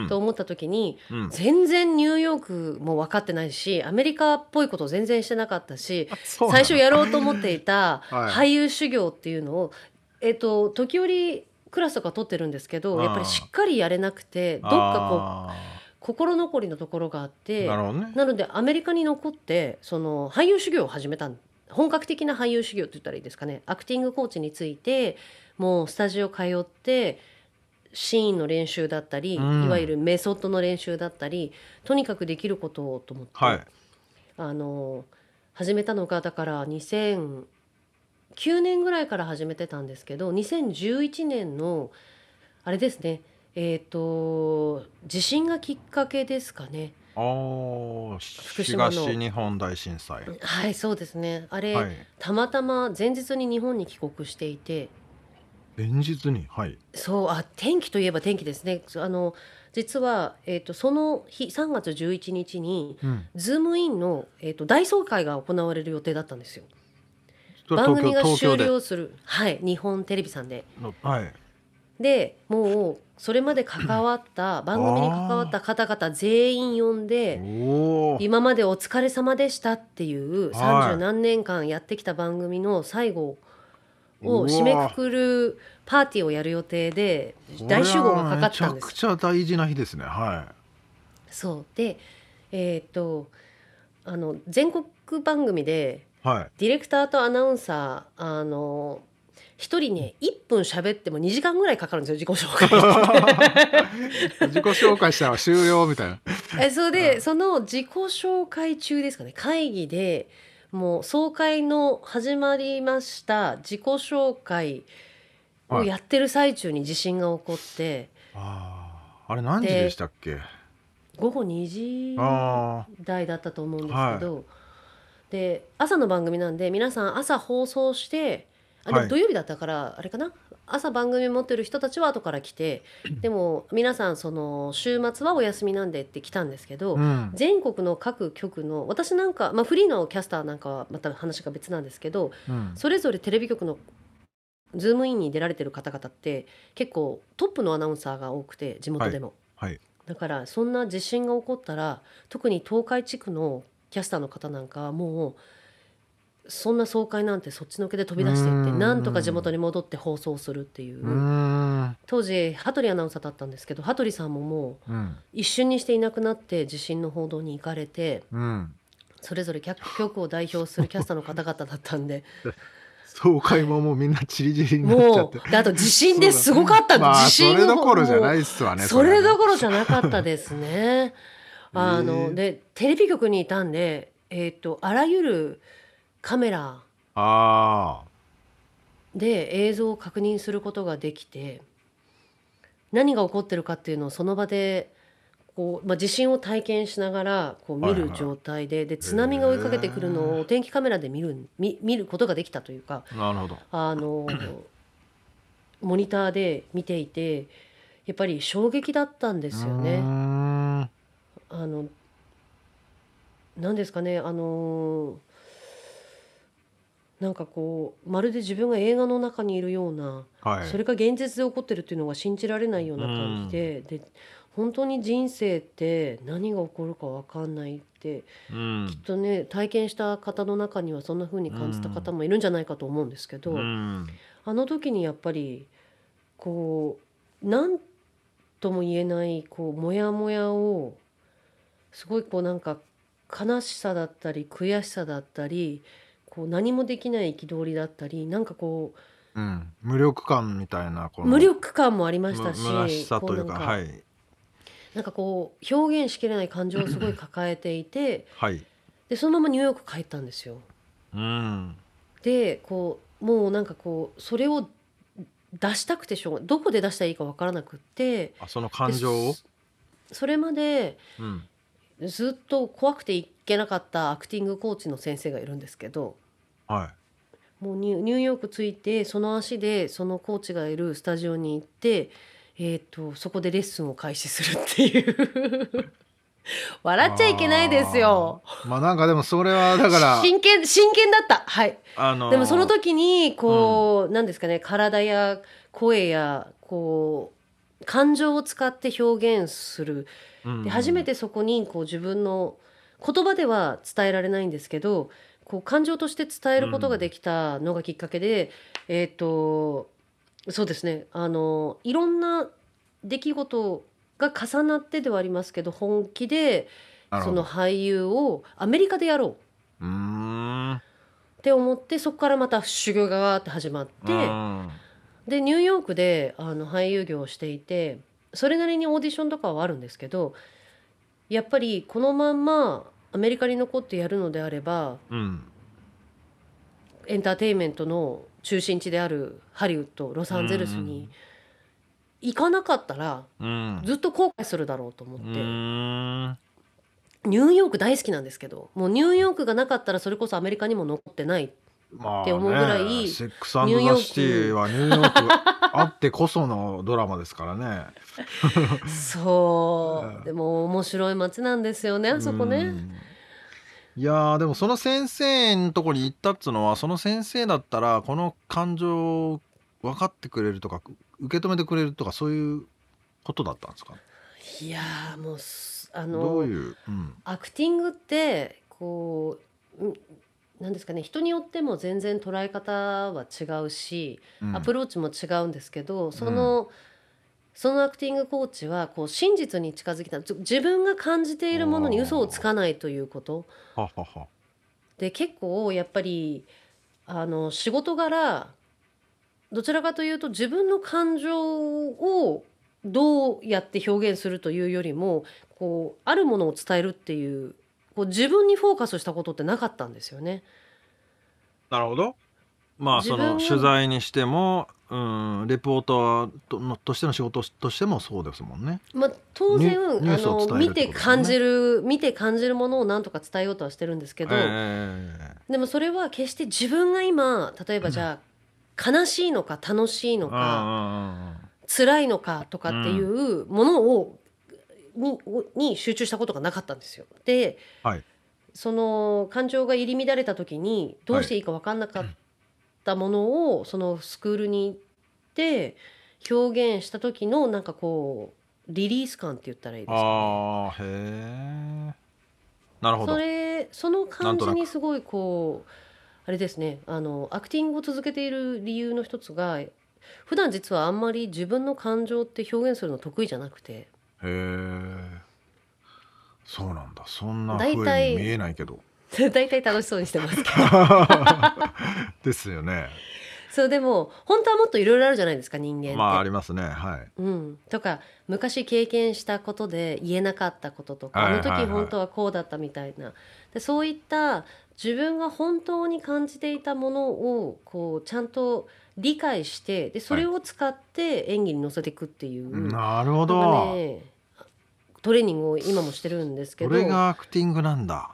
Speaker 3: と思った時に、うん、全然ニューヨークも分かってないしアメリカっぽいこと全然してなかったし最初やろうと思っていた 俳優修行っていうのを、えっと、時折クラスとか取ってるんですけどやっぱりしっかりやれなくてどっかこう。心残りのところがあってな,、ね、なのでアメリカに残ってその俳優修行を始めた本格的な俳優修行って言ったらいいですかね。アクティングコーチについてもうスタジオ通ってシーンの練習だったり、うん、いわゆるメソッドの練習だったりとにかくできることをと思って、はい、あの始めたのがだから2009年ぐらいから始めてたんですけど2011年のあれですねえっ、と地震がきっかけですかね。
Speaker 1: ああ、東日本大震災。
Speaker 3: はいそうですねあれ、はい。たまたま前日に日本に帰国していて
Speaker 1: 前日に、はい。
Speaker 3: そうあ転機といえば転機ですねあの実は、えー、とその日3月11日に、うん。ズームインの、えー、と大総会が行われる予定だったんですよ。番組が終了するはい日本テレビさんで。
Speaker 1: はい。
Speaker 3: でもうそれまで関わった番組に関わった方々全員呼んで今までお疲れ様でしたっていう三十何年間やってきた番組の最後を締めくくるパーティーをやる予定で大集合がかかったんです。めちゃく
Speaker 1: ちゃ大事な日ですね。はい。
Speaker 3: そう。でえー、っとあの全国番組で、はい、ディレクターとアナウンサーあの一人ね1分喋っても2時間ぐらいかかるんですよ自己紹介。
Speaker 1: 自己紹介したら終了みたいな。
Speaker 3: えそれで、うん、その自己紹介中ですかね会議でもう総会の始まりました自己紹介をやってる最中に地震が起こって、
Speaker 1: はい、ああれ何時でしたっけ？
Speaker 3: 午後2時台だったと思うんですけど、はい、で朝の番組なんで皆さん朝放送してあでも土曜日だったからあれかな？朝番組持ってる人たちは後から来てでも皆さんその週末はお休みなんでって来たんですけど、うん、全国の各局の私なんか、まあ、フリーのキャスターなんかはまた話が別なんですけど、うん、それぞれテレビ局のズームインに出られてる方々って結構トップのアナウンサーが多くて地元でも、
Speaker 1: はい。はい、
Speaker 3: だからそんな地震が起こったら特に東海地区のキャスターの方なんかはもうそんな総会なんてそっちのけで飛び出していってなんとか地元に戻って放送するっていう。当時羽鳥アナウンサーだったんですけど羽鳥さんももう一瞬にしていなくなって地震の報道に行かれて、うん、それぞれ局を代表するキャスターの方々だったんで。
Speaker 1: 総会ももうみんなチリチリになっちゃって。
Speaker 3: であと地震ですごかった ま
Speaker 1: あ、地震それどころじゃないっすわね
Speaker 3: それどころじゃなかったですね。あのでテレビ局にいたんでえっ、ー、とあらゆるカメラ。
Speaker 1: あ
Speaker 3: で映像を確認することができて何が起こってるかっていうのをその場でこう、まあ、地震を体験しながらこう見る状態で,、で津波が追いかけてくるのをお天気カメラで見る見見ることができたというか
Speaker 1: なるほど。
Speaker 3: あのモニターで見ていてやっぱり衝撃だったんですよね。あの何ですかねあのなんかこうまるで自分が映画の中にいるような、はい、それが現実で起こってるっていうのが信じられないような感じで,、で本当に人生って何が起こるか分かんないって、うん、きっとね体験した方の中にはそんな風に感じた方もいるんじゃないかと思うんですけど、うん、あの時にやっぱりこう何とも言えないこうモヤモヤをすごいこうなんか悲しさだったり悔しさだったりこう何もできない憤りだったりなんかこ
Speaker 1: う、うん、無力感みたいな
Speaker 3: この無力感もありましたし
Speaker 1: 虚しさというか
Speaker 3: なんかはい。なんかこう表現しきれない感情をすごい抱えていて
Speaker 1: はい。
Speaker 3: でそのままニューヨーク帰ったんですよ。
Speaker 1: うん。
Speaker 3: でこうもうなんかこうそれを出したくてしょうがどこで出したらいいか分からなくって
Speaker 1: あその感情を？
Speaker 3: それまで
Speaker 1: うん。
Speaker 3: ずっと怖くていけなかったアクティングコーチの先生がいるんですけど
Speaker 1: は
Speaker 3: もうニュニューヨーク着いてその足でそのコーチがいるスタジオに行って、えーと、そこでレッスンを開始するっていう。笑っちゃいけないですよ。
Speaker 1: まあなんかでもそれは だから
Speaker 3: 真剣真剣だった。はい、
Speaker 1: あのー、
Speaker 3: でもその時にこう、うん、なんですかね体や声やこう感情を使って表現する、で初めてそこにこう自分の言葉では伝えられないんですけどこう感情として伝えることができたのがきっかけで、うん、えっ、ー、とそうですね。あのいろんな出来事が重なってではありますけど本気でその俳優をアメリカでやろう。って思ってそこからまた修行がわって始まってでニューヨークであの俳優業をしていてそれなりにオーディションとかはあるんですけどやっぱりこのまんまアメリカに残ってやるのであれば、
Speaker 1: うん、
Speaker 3: エンターテインメントの中心地であるハリウッドロサンゼルスに行かなかったら、ずっと後悔するだろうと思って、ニューヨーク大好きなんですけどもうニューヨークがなかったらそれこそアメリカにも残ってないって思うぐらい、まあ
Speaker 1: ね、セックスザ・シティはニューヨークあってこそのドラマですからね。
Speaker 3: そう。でも面白い街なんですよねあそこね。
Speaker 1: いやでもその先生のとこに行ったっつうのはその先生だったらこの感情分かってくれるとか受け止めてくれるとかそういうことだったんですか？
Speaker 3: いやもうあ
Speaker 1: のどういう、うん、
Speaker 3: アクティングってこうなんですかね人によっても全然捉え方は違うし、うん、アプローチも違うんですけどその、うん、そのアクティングコーチはこう真実に近づきた自分が感じているものに嘘をつかないということ。で結構やっぱりあの仕事柄どちらかというと自分の感情をどうやって表現するというよりもこうあるものを伝えるっていうこう自分にフォーカスしたことってなかったんですよね。
Speaker 1: なるほど。まあその取材にしても、うん、レポーターとしての仕事としてもそうですもんね。
Speaker 3: まあ当然あの見て感じる見て感じるものを何とか伝えようとはしてるんですけど、
Speaker 1: え
Speaker 3: ー、でもそれは決して自分が今例えばじゃあ、悲しいのか楽しいのか辛いのかとかっていうものをにに集中したことがなかったんですよ。で、
Speaker 1: はい、
Speaker 3: その感情が入り乱れた時にどうしていいか分かんなかったものを、そのスクールに行って表現した時のなんかこうリリース感って言ったらいいですか、ね、
Speaker 1: あへえなるほど。
Speaker 3: それその感じにすごいこうあれですね。あのアクティングを続けている理由の一つが普段実はあんまり自分の感情って表現するの得意じゃなくて
Speaker 1: へえそうなんだ。そんな風に見えないけど。
Speaker 3: 大体楽しそうにしてますけど。
Speaker 1: ですよね。
Speaker 3: そうでも本当はもっといろいろあるじゃないですか人間って。
Speaker 1: まあありますね。はい。
Speaker 3: うん、とか昔経験したことで言えなかったこととか、あの時本当はこうだったみたいな。でそういった自分が本当に感じていたものをこうちゃんと理解してでそれを使って演技に乗せていくっていう、
Speaker 1: なるほど、ね、
Speaker 3: トレーニングを今もしてるんですけど。
Speaker 1: これがアクティングなんだ。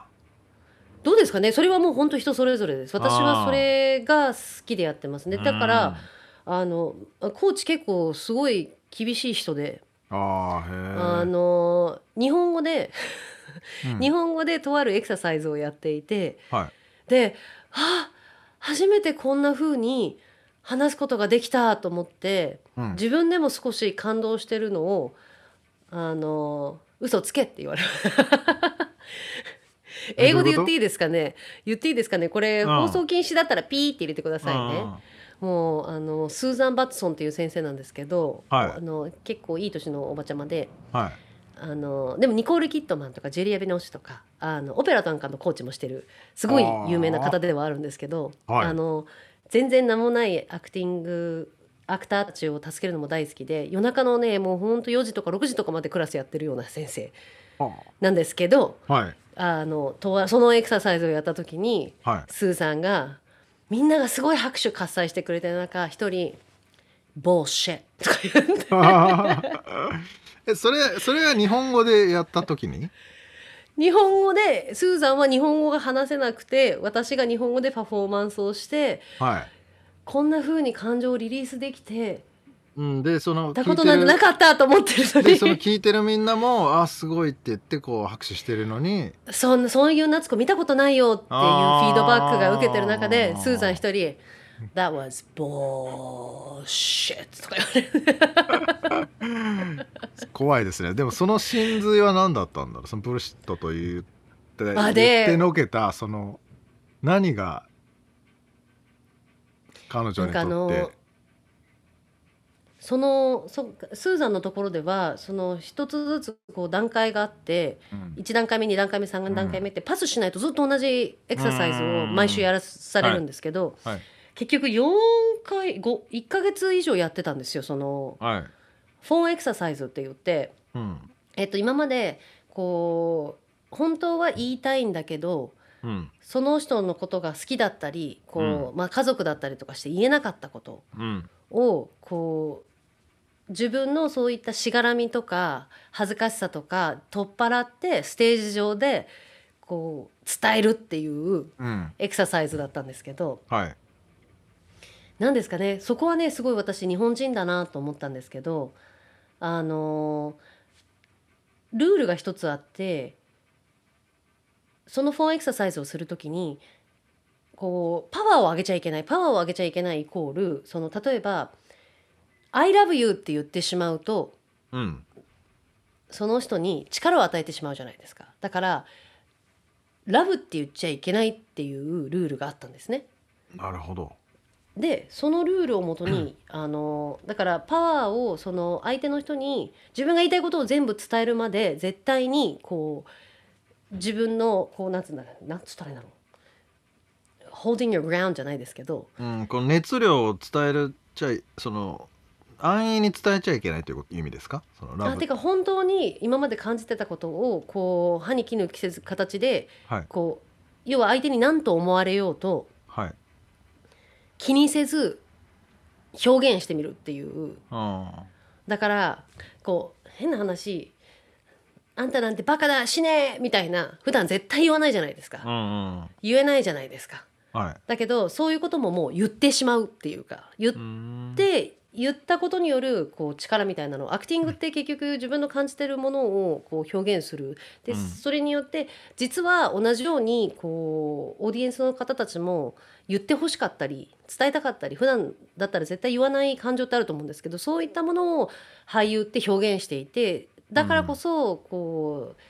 Speaker 3: どうですかね？それはもう本当人それぞれです。私はそれが好きでやってますね。だからあのコーチ結構すごい厳しい人で。
Speaker 1: あ
Speaker 3: あの日本語で日本語でとあるエクササイズをやっていて、
Speaker 1: はい、
Speaker 3: であ初めてこんな風に話すことができたと思って、うん、自分でも少し感動してるのをあの嘘つけって言われる。英語で言っていいですかね？言っていいですかね？これ放送禁止だったらピーって入れてくださいね。もうあのスーザン・バッツソンっていう先生なんですけど、
Speaker 1: はい、
Speaker 3: あの結構いい年のおばちゃまで、
Speaker 1: はい、
Speaker 3: あのでもニコール・キットマンとかジェリア・ベノシとかあのオペラなんかのコーチもしてるすごい有名な方ではあるんですけどあ、あの全然名もないアクティングアクターたちを助けるのも大好きで夜中のねもうほんと4時とか6時とかまでクラスやってるような先生なんですけど、
Speaker 1: はい、
Speaker 3: あのとそのエクササイズをやった時に、
Speaker 1: はい、
Speaker 3: スーさんがみんながすごい拍手喝采してくれてる中一人「ボーシェ」とか言って。
Speaker 1: えそれそれは日本語でやった時に？
Speaker 3: 日本語でスーザンは日本語が話せなくて私が日本語でパフォーマンスをして、
Speaker 1: はい、
Speaker 3: こんな風に感情をリリースできて
Speaker 1: うん、でその
Speaker 3: たことなんてなかったと思ってる
Speaker 1: のに でその聞いてるみんなも「あすごい」って言ってこう拍手してるのに。
Speaker 3: そそういう夏子見たことないよっていうフィードバックが受けてる中でスーザン一人「That was bullshit」とか言わ
Speaker 1: れる。怖いですね。でもその真髄は何だったんだろう？そのブルシットと言って言ってのけたその何が彼女にとって。
Speaker 3: そのそスーザンのところではその一つずつこう段階があって、うん、1段階目2段階目3段階目ってパスしないとずっと同じエクササイズを毎週やらされるんですけど、はい。はい、結局4回5 1か月以上やってたんですよその、はい、フォンエクササイズって言って、うん、えっと、今までこう本当は言いたいんだけど、うん、その人のことが好きだったりこう、まあ、家族だったりとかして言えなかったことをこう自分のそういったしがらみとか恥ずかしさとか取っ払ってステージ上でこう伝えるっていうエクササイズだったんですけど、うん、はい、なんですかねそこはねすごい私日本人だなと思ったんですけどあのルールが一つあってそのフォンエクササイズをする時にこうパワーを上げちゃいけないパワーを上げちゃいけないイコールその例えば「I love you って言ってしまうと、うん、その人に力を与えてしまうじゃないですか。だからラブって言っちゃいけないっていうルールがあったんですね。
Speaker 1: なるほど。
Speaker 3: でそのルールをもとにあのだからパワーをその相手の人に自分が言いたいことを全部伝えるまで絶対にこう自分のこうなんつうんだなんつったらいいんだろう。holding your ground じゃないですけど、
Speaker 1: うん、この熱量を伝えるちゃいその安易に伝えちゃいけないという意味ですか？そ
Speaker 3: のラあてか本当に今まで感じてたことをこう歯に衣着せず形で、はい、こう要は相手に何と思われようと、はい、気にせず表現してみるっていう。だからこう変な話あんたなんてバカだ死ねみたいな普段絶対言わないじゃないですか、うんうん、言えないじゃないですか、はい、だけどそういうことももう言ってしまうっていうか言って言ったことによるこう力みたいなのアクティングって結局自分の感じてるものをこう表現する。で、それによって実は同じようにこうオーディエンスの方たちも言ってほしかったり伝えたかったり普段だったら絶対言わない感情ってあると思うんですけどそういったものを俳優って表現していてだからこそこう。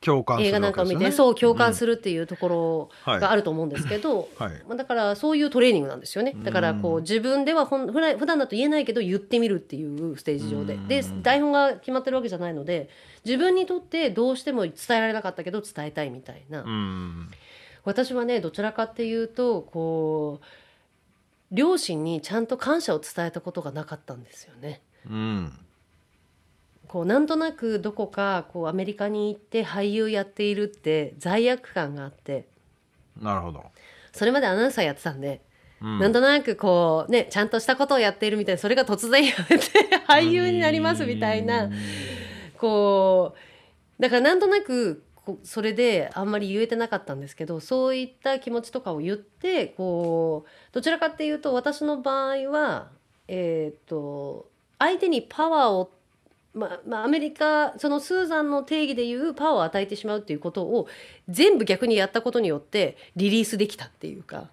Speaker 1: 共感、
Speaker 3: ね、映画なんかを見てそう共感するっていうところがあると思うんですけど、はい、だからそういうトレーニングなんですよね。だからこう自分ではほん普段だと言えないけど言ってみるっていうステージ上で。で台本が決まってるわけじゃないので自分にとってどうしても伝えられなかったけど伝えたいみたいな。私はねどちらかっていうとこう両親にちゃんと感謝を伝えたことがなかったんですよね。うんこうなんとなくどこかこうアメリカに行って俳優やっているって罪悪感があって。
Speaker 1: なるほど。
Speaker 3: それまでアナウンサーやってたんで、うん、なんとなくこうねちゃんとしたことをやっているみたいなそれが突然やめて 俳優になりますみたいなこうだからなんとなくそれであんまり言えてなかったんですけどそういった気持ちとかを言ってこうどちらかっていうと私の場合はえっ、ー、と相手にパワーをまあ、まあ、アメリカそのスーザンの定義でいうパワーを与えてしまうっていうことを全部逆にやったことによってリリースできたっていうか。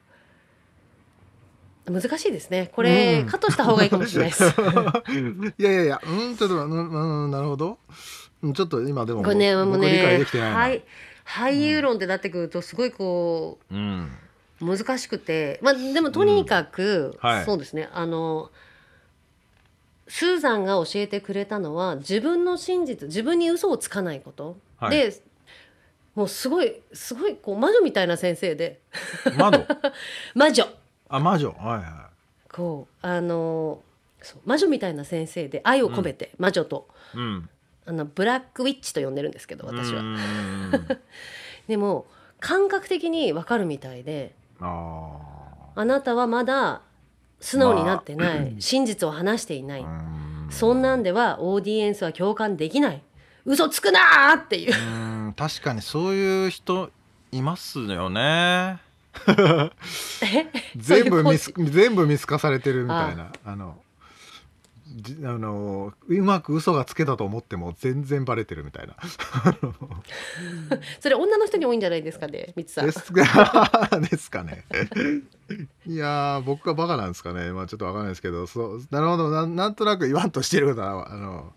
Speaker 3: 難しいですね。これ、うん、カットした方がいいかもしれないです。
Speaker 1: いやいやいや。うんちょっと、うん、うん、なるほど。ちょっと今でもこれねもうね。理解できてないはい。
Speaker 3: 俳優論ってなってくるとすごいこう、うん、難しくて。まあでもとにかく、はい、そうですね。あのスーザンが教えてくれたのは自分の真実自分に嘘をつかないこと、はい、でもうすごいすごいこう魔女みたいな先生で。
Speaker 1: 魔女？
Speaker 3: 魔女。
Speaker 1: あ魔女？はいはい。
Speaker 3: こうあのそう魔女みたいな先生で愛を込めて、うん、魔女と、うん、あのブラックウィッチと呼んでるんですけど私は。でも感覚的に分かるみたいで。あなたはまだ素直になってない、まあ、真実を話していない。そんなんではオーディエンスは共感できない。嘘つくなっていう。う
Speaker 1: 確かにそういう人いますよね。全部見す全部見透かされてるみたいな。あのあのうまく嘘がつけたと思っても全然バレてるみたいな。
Speaker 3: それ女の人に多いんじゃないですかねみつさん。
Speaker 1: ですか。ですかね。いや僕がバカなんですかね。まあちょっとわかんないですけどそうなるほど。ななんとなく言わんとしてることはあの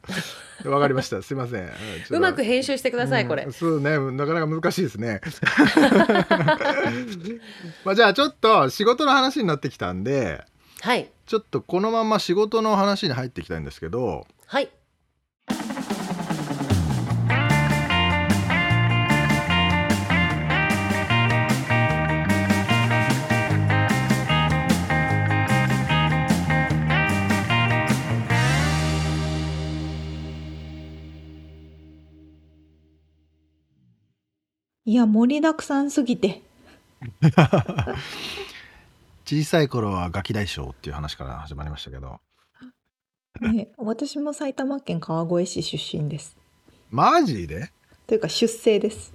Speaker 1: わかりました。すいません。
Speaker 3: うまく編集してください、うん、これ
Speaker 1: そうね。なかなか難しいですね。まあじゃあちょっと仕事の話になってきたんで
Speaker 3: はい。
Speaker 1: ちょっとこのまま仕事の話に入っていきたいんですけど
Speaker 3: はい。
Speaker 2: いや盛りだくさんすぎて
Speaker 1: 小さい頃はガキ大将っていう話から始まりましたけど。
Speaker 2: ね、私も埼玉県川越市出身です。
Speaker 1: マジで？
Speaker 2: というか出生です。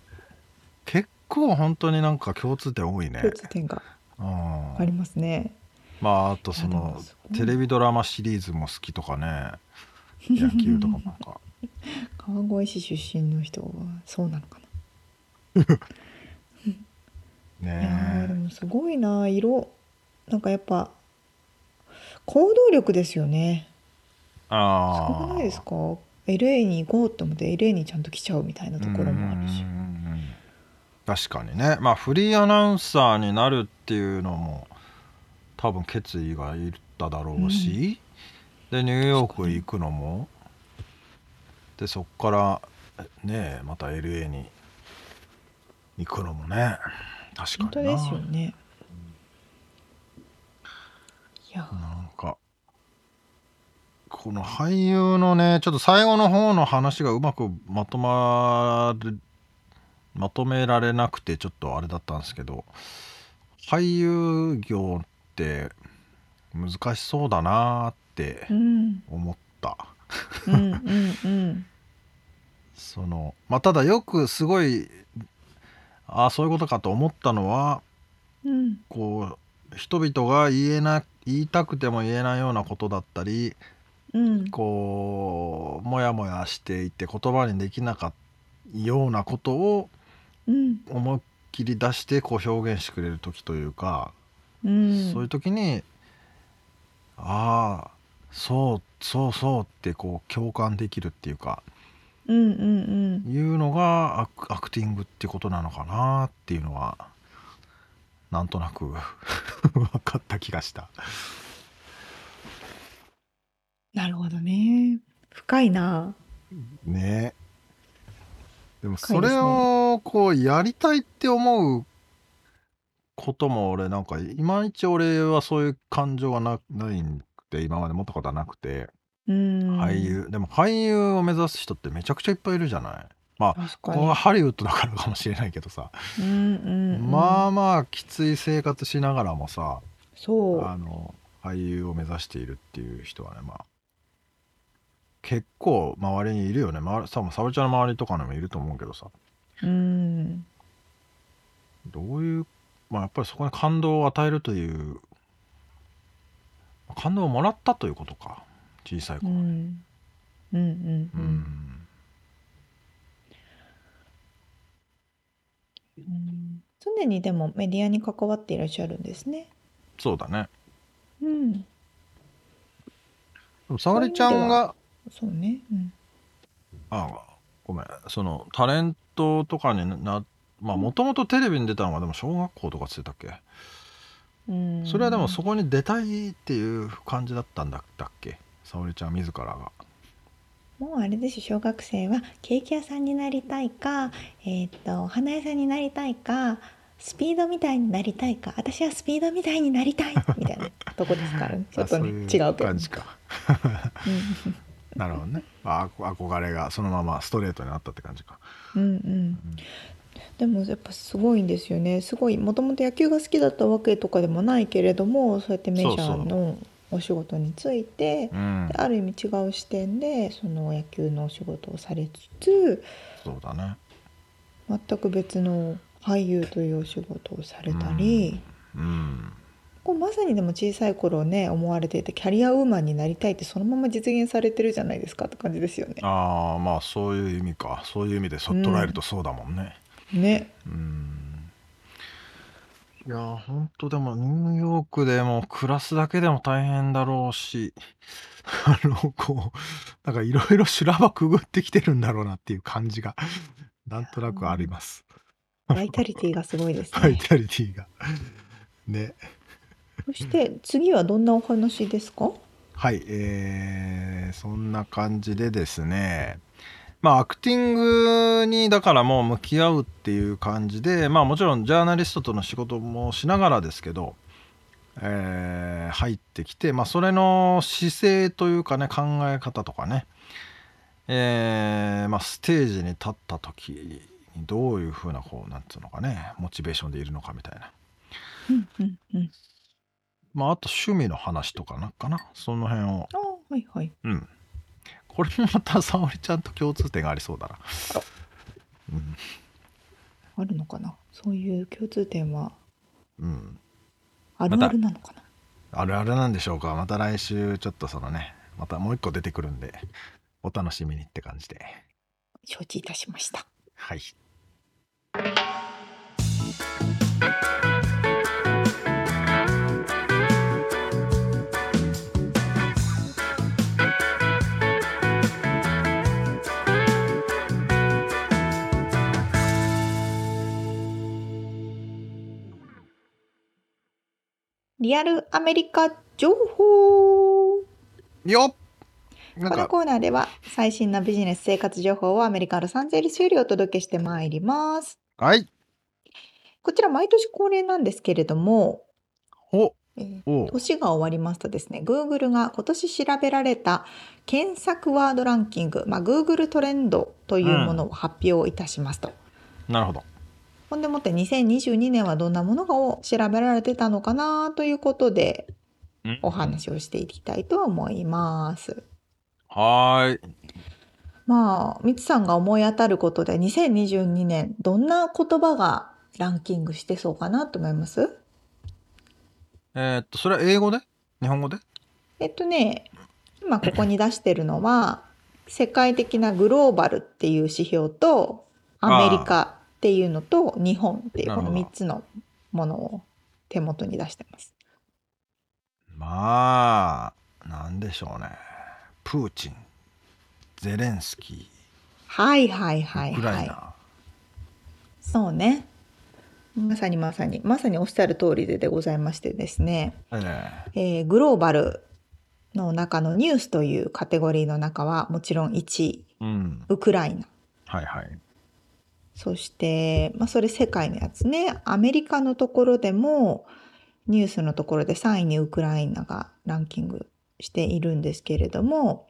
Speaker 1: 結構本当になんか共通点多いね。
Speaker 2: 共通点がありますね。
Speaker 1: まああとそのテレビドラマシリーズも好きとかね野球とかもなんか
Speaker 2: 川越市出身の人はそうなのかな ねえでもすごいな色なんかやっぱ行動力ですよね。
Speaker 1: あ
Speaker 2: すごくないですか ?LA に行こうと思って LA にちゃんと来ちゃうみたいなところもあるし。
Speaker 1: 確かにねまあフリーアナウンサーになるっていうのも多分決意がいっただろうし、うん、でニューヨーク行くのもでそっからねまた LA に行くのもね確かに
Speaker 2: 本当ですよね。
Speaker 1: なんかこの俳優のねちょっと最後の方の話がうまくまとまるまとめられなくてちょっとあれだったんですけど俳優業って難しそうだなって思った。
Speaker 2: うん。うんうん、
Speaker 1: そのまあただよくすごいああそういうことかと思ったのは、
Speaker 2: うん、
Speaker 1: こう人々が言えな言いたくても言えないようなことだったり、
Speaker 2: うん、
Speaker 1: こうモヤモヤしていて言葉にできなかったようなことを思いっきり出してこう表現してくれる時というか、
Speaker 2: うん、
Speaker 1: そういう時にああそうそうそうってこう共感できるっていうか、
Speaker 2: うんうんうん、
Speaker 1: いうのがアクアクティングってことなのかなっていうのはなんとなく。分かった気がした。
Speaker 2: なるほどね。深いな。
Speaker 1: ね。でもそれをこうやりたいって思うことも俺なんかいまいち俺はそういう感情がなないんで今まで持ったことはなくて。俳優。でも俳優を目指す人ってめちゃくちゃいっぱいいるじゃないまあここはハリウッドだからかもしれないけどさ、
Speaker 2: うんうんうん、
Speaker 1: まあまあきつい生活しながらもさ
Speaker 2: そう。
Speaker 1: あの俳優を目指しているっていう人はねまあ結構周りにいるよね。多分沙織ちゃんの周りとかにもいると思うけどさ。
Speaker 2: うん。
Speaker 1: どういうまあやっぱりそこに感動を与えるという感動をもらったということか。小さい頃に、うん、うん
Speaker 2: うんうん。
Speaker 1: うん
Speaker 2: 常にでもメディアに関わっていらっしゃるんですね。
Speaker 1: そうだね。
Speaker 2: うん。
Speaker 1: 沙織ちゃんが
Speaker 2: そうね。うん。
Speaker 1: ああごめんそのタレントとかになまあもともとテレビに出たのがでも小学校とかって言ったっけ？
Speaker 2: うん
Speaker 1: それはでもそこに出たいっていう感じだったんだったっけ？沙織ちゃん自らが。
Speaker 2: もうあれです小学生はケーキ屋さんになりたいか、えー、っとお花屋さんになりたいかスピードみたいになりたいか私はスピードみたいになりたいみたいなとこですか？ら ねちょっとね違うけど
Speaker 1: 感じか。なるほどね。あ憧れがそのままストレートになったって感じか。
Speaker 2: うんうん、うん、でもやっぱすごいんですよね。すごいもともと野球が好きだったわけとかでもないけれどもそうやってメジャーのお仕事について、
Speaker 1: うん、
Speaker 2: ある意味違う視点でその野球のお仕事をされつつ
Speaker 1: そうだね
Speaker 2: 全く別の俳優というお仕事をされたり、
Speaker 1: うん、
Speaker 2: こまさにでも小さい頃ね思われていてキャリアウーマンになりたいってそのまま実現されてるじゃないですかって感じですよね。
Speaker 1: ああまあそういう意味かそういう意味でそ捉えるとそうだもんね。
Speaker 2: ね。
Speaker 1: うんいや本当でもニューヨークでも暮らすだけでも大変だろうし あのこうなんかいろいろ修羅場くぐってきてるんだろうなっていう感じが なんとなくあります。
Speaker 2: バイタリティがすごいですね。
Speaker 1: バイタリティがね。
Speaker 2: そして次はどんなお話ですか？
Speaker 1: はい、えー、そんな感じでですねまあアクティングにだからもう向き合うっていう感じでまあもちろんジャーナリストとの仕事もしながらですけど、えー、入ってきてまあそれの姿勢というかね考え方とかね、えーまあ、ステージに立った時にどういうふうなこうなんつうのかねモチベーションでいるのかみたいな。まあ、あと趣味の話とかなんかなその辺を。
Speaker 2: あはいはい。
Speaker 1: うんこれもまた沙織ちゃんと共通点がありそうだな。
Speaker 2: うんあるのかな？そういう共通点は
Speaker 1: うん。
Speaker 2: あるあるなのかな、
Speaker 1: あるあるなんでしょうか。また来週ちょっとそのねまたもう一個出てくるんでお楽しみにって感じで。
Speaker 2: 承知いたしました。
Speaker 1: はい
Speaker 2: リアルアメリカ情報
Speaker 1: よ
Speaker 2: このコーナーでは最新のビジネス生活情報をアメリカ・ロサンゼルスよりお届けしてまいります。
Speaker 1: はい。
Speaker 2: こちら毎年恒例なんですけれども、
Speaker 1: お
Speaker 2: えー、年が終わりますとですね、Google が今年調べられた検索ワードランキング、まあ、Google トレンドというものを発表いたしますと。
Speaker 1: うん、なるほど。
Speaker 2: ほんでもって2022年はどんなものが調べられてたのかなということでお話をしていきたいと思います。
Speaker 1: はい。
Speaker 2: まあ、みつさんが思い当たることで2022年どんな言葉がランキングしてそうかなと思います？
Speaker 1: えー、っと、それは英語で？日本語で？
Speaker 2: えっとね、今ここに出してるのは世界的なグローバルっていう指標とアメリカっていうのと日本っていうこの3つのものを手元に出してます。
Speaker 1: まあなんでしょうね。プーチンゼレンスキー
Speaker 2: はいはいはいはい。そうね。まさにまさにまさにおっしゃる通りででございましてですね、
Speaker 1: え
Speaker 2: え。ー、グローバルの中のニュースというカテゴリーの中はもちろん1位、
Speaker 1: うん、
Speaker 2: ウクライナ。
Speaker 1: はいはい
Speaker 2: そして、まあ、それ世界のやつね。アメリカのところでも、ニュースのところで3位にウクライナがランキングしているんですけれども、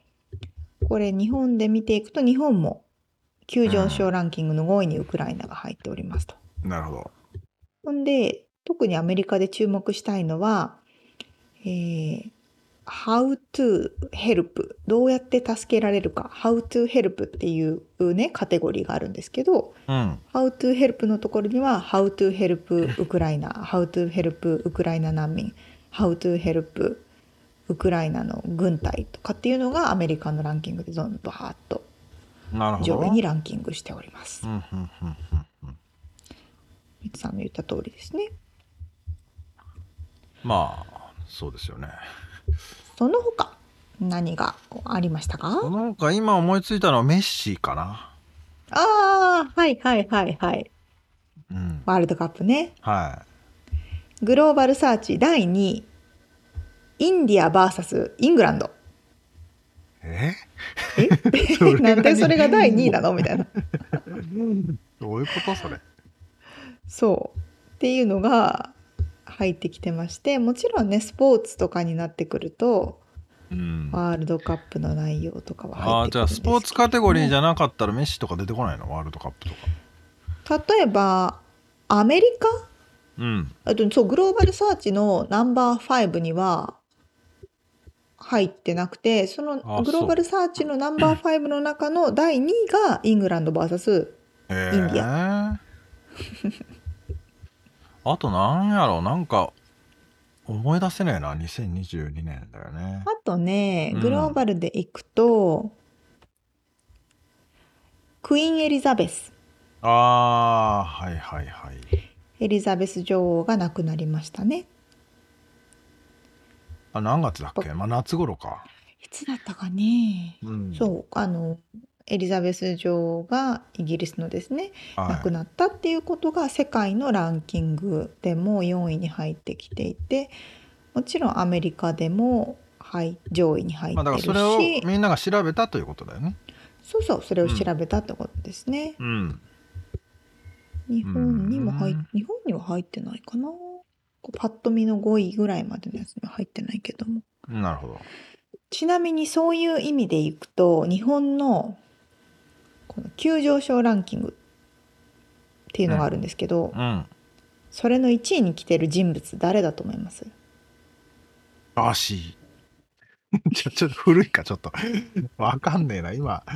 Speaker 2: これ日本で見ていくと日本も急上昇ランキングの5位にウクライナが入っておりますと。
Speaker 1: なるほど。
Speaker 2: ほんで、特にアメリカで注目したいのは、えー、How to help どうやって助けられるか How to help っていうねカテゴリーがあるんですけど、
Speaker 1: うん、
Speaker 2: How to help のところには How to help ウクライナ How to help ウクライナ難民 How to help ウクライナの軍隊とかっていうのがアメリカのランキングでどんどんバーッと上位にランキングしております。みつさんの言った通りですね。
Speaker 1: まあそうですよね。
Speaker 2: その他何がありましたか？
Speaker 1: その他今思いついたのはメッシかな。
Speaker 2: ああ、はいはいはいはい。
Speaker 1: うん、
Speaker 2: ワールドカップね。
Speaker 1: は
Speaker 2: い。グローバルサーチ第2位。インディア VS イングランド。
Speaker 1: え？
Speaker 2: え？なんでそれが第2位なの？みたいな。
Speaker 1: どういうことそれ？
Speaker 2: そう。っていうのが入ってきてましてもちろんねスポーツとかになってくると、
Speaker 1: うん、
Speaker 2: ワールドカップの内容とかは入ってくるんですけど、ね、
Speaker 1: あじゃあスポーツカテゴリーじゃなかったらメッシとか出てこないの？ワールドカップと
Speaker 2: か。例えばアメリカ、
Speaker 1: うん、
Speaker 2: あとそうグローバルサーチのナンバー5には入ってなくてそのグローバルサーチのナンバー5の中の第2位がイングランド VS インディア。
Speaker 1: あとなんやろなんか思い出せないな、2022年だよね。
Speaker 2: あとね、
Speaker 1: うん
Speaker 2: グローバルで行くと、クイーン・エリザベス。
Speaker 1: ああ、はいはいはい。
Speaker 2: エリザベス女王が亡くなりましたね。
Speaker 1: あ、何月だっけ？まあ夏頃か。
Speaker 2: いつだったかね。
Speaker 1: うん。
Speaker 2: そう、あの、エリザベス女王がイギリスのですね、
Speaker 1: はい。
Speaker 2: 亡くなったっていうことが世界のランキングでも4位に入ってきていて、もちろんアメリカでも、はい、上位に入
Speaker 1: まあだ
Speaker 2: ってる
Speaker 1: からそれを
Speaker 2: し、
Speaker 1: みんなが調べたということだよね。
Speaker 2: そうそう、それを調べたってことですね。
Speaker 1: うん。
Speaker 2: 日本にも入っ
Speaker 1: うん
Speaker 2: 日本には入ってないかな。こうパッと見の5位ぐらいまでのやつには入ってないけども。
Speaker 1: なるほど。
Speaker 2: ちなみにそういう意味でいくと、日本のこの急上昇ランキングっていうのがあるんですけど、
Speaker 1: うん。
Speaker 2: それの1位に来てる人物誰だと思います？
Speaker 1: らしい。ちょ、ちょっと古いか、ちょっと。わかんねえな、今。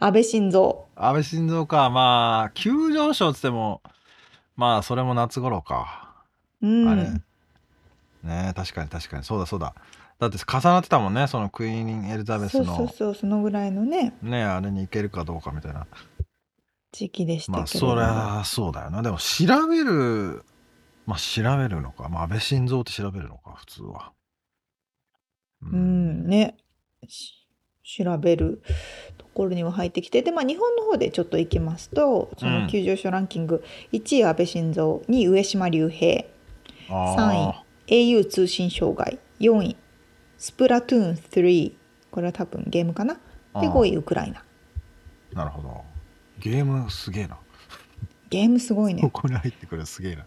Speaker 2: 安倍晋三。
Speaker 1: 安倍晋三か、まあ、急上昇っつっても、まあ、それも夏頃か。
Speaker 2: うん。
Speaker 1: あれ。ねえ確かに確かに。そうだそうだ。だって重なってたもんね、そのクイーン・エリザベス
Speaker 2: そうそう
Speaker 1: の、
Speaker 2: そう、そのぐらいのね、
Speaker 1: ねあれに行けるかどうかみたいな。
Speaker 2: 時期でした
Speaker 1: まあ。そりゃそうだよな。でも、調べる、まあ、調べるのか。まあ、安倍晋三って調べるのか、普通は。う
Speaker 2: うん、ね。し調べるところには入ってきて、で、まあ、日本の方でちょっと行きますと、そ
Speaker 1: うん
Speaker 2: の急上昇ランキング、1位安倍晋三、2位上島竜兵、
Speaker 1: あ
Speaker 2: 3位 au 通信障害、4位スプラトゥーン3、これは多分ゲームかな？で、
Speaker 1: あー
Speaker 2: 5位ウクライナ。
Speaker 1: ーなるほど。ゲームすげえな。
Speaker 2: ゲームすごいね
Speaker 1: こ。こに入ってくるすげえな。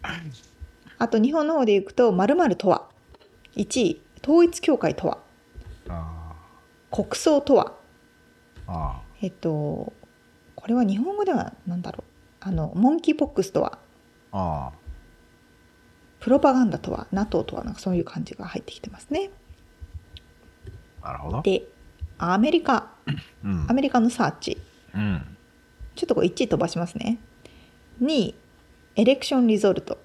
Speaker 2: あと日本の方で行くと、〇〇とは、1位統一教会とは、
Speaker 1: あ
Speaker 2: 国葬とは、えっと、これは日本語では何だろう。あの、モンキーポックスとは、プロパガンダとは NATO とはなんかそういう感じが入ってきてますね。
Speaker 1: あ。なるほど。
Speaker 2: でアメリカ
Speaker 1: うん
Speaker 2: ア。メリカのサーチ
Speaker 1: うん。
Speaker 2: ちょっとこれ1位飛ばしますね。2位エレクションリゾルト、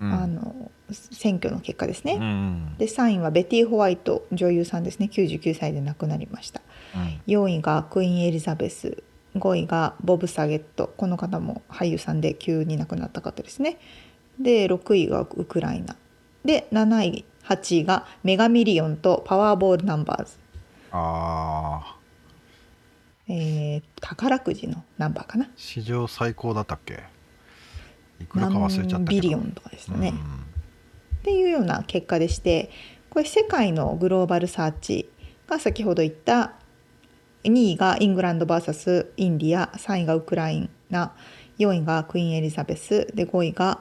Speaker 1: うん
Speaker 2: あの選挙の結果ですね。
Speaker 1: うん。
Speaker 2: で3位はベティ・ホワイト女優さんですね99歳で亡くなりました。
Speaker 1: うん
Speaker 2: 4位がクイーン・エリザベス5位がボブ・サゲットこの方も俳優さんで急に亡くなった方ですねで6位がウクライナで7位8位がメガミリオンとパワーボールナンバーズ、
Speaker 1: ああ。
Speaker 2: えー宝くじのナンバーかな。
Speaker 1: 史上最高だったっけ？いくらか忘れちゃったけど。
Speaker 2: 何ビリオンとかですね、
Speaker 1: うん。
Speaker 2: っていうような結果でしてこれ世界のグローバルサーチが先ほど言った2位がイングランド VS インディア3位がウクライナ4位がクイーンエリザベスで5位が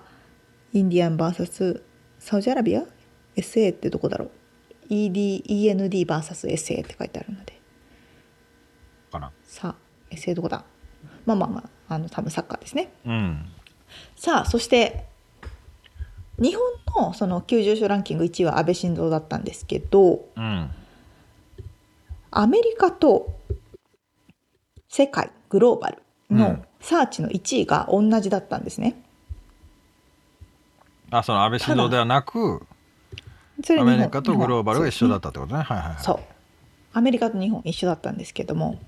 Speaker 2: インディアン VS サウジアラビア SA ってどこだろう？ED ENDVSSA って書いてあるので
Speaker 1: かな。
Speaker 2: さあ SA どこだ？まあまあまああの多分サッカーですね
Speaker 1: うん。
Speaker 2: さあそして日本のその急上昇ランキング1位は安倍晋三だったんですけど
Speaker 1: うん。
Speaker 2: アメリカと世界グローバルの
Speaker 1: うん
Speaker 2: サーチの1位が同じだったんですね。
Speaker 1: あ、その安倍晋三ではなく、アメリカとグローバルが一緒だ
Speaker 2: っ
Speaker 1: ったってことね。はいはいはい。
Speaker 2: そうアメリカと日本一緒だったんですけども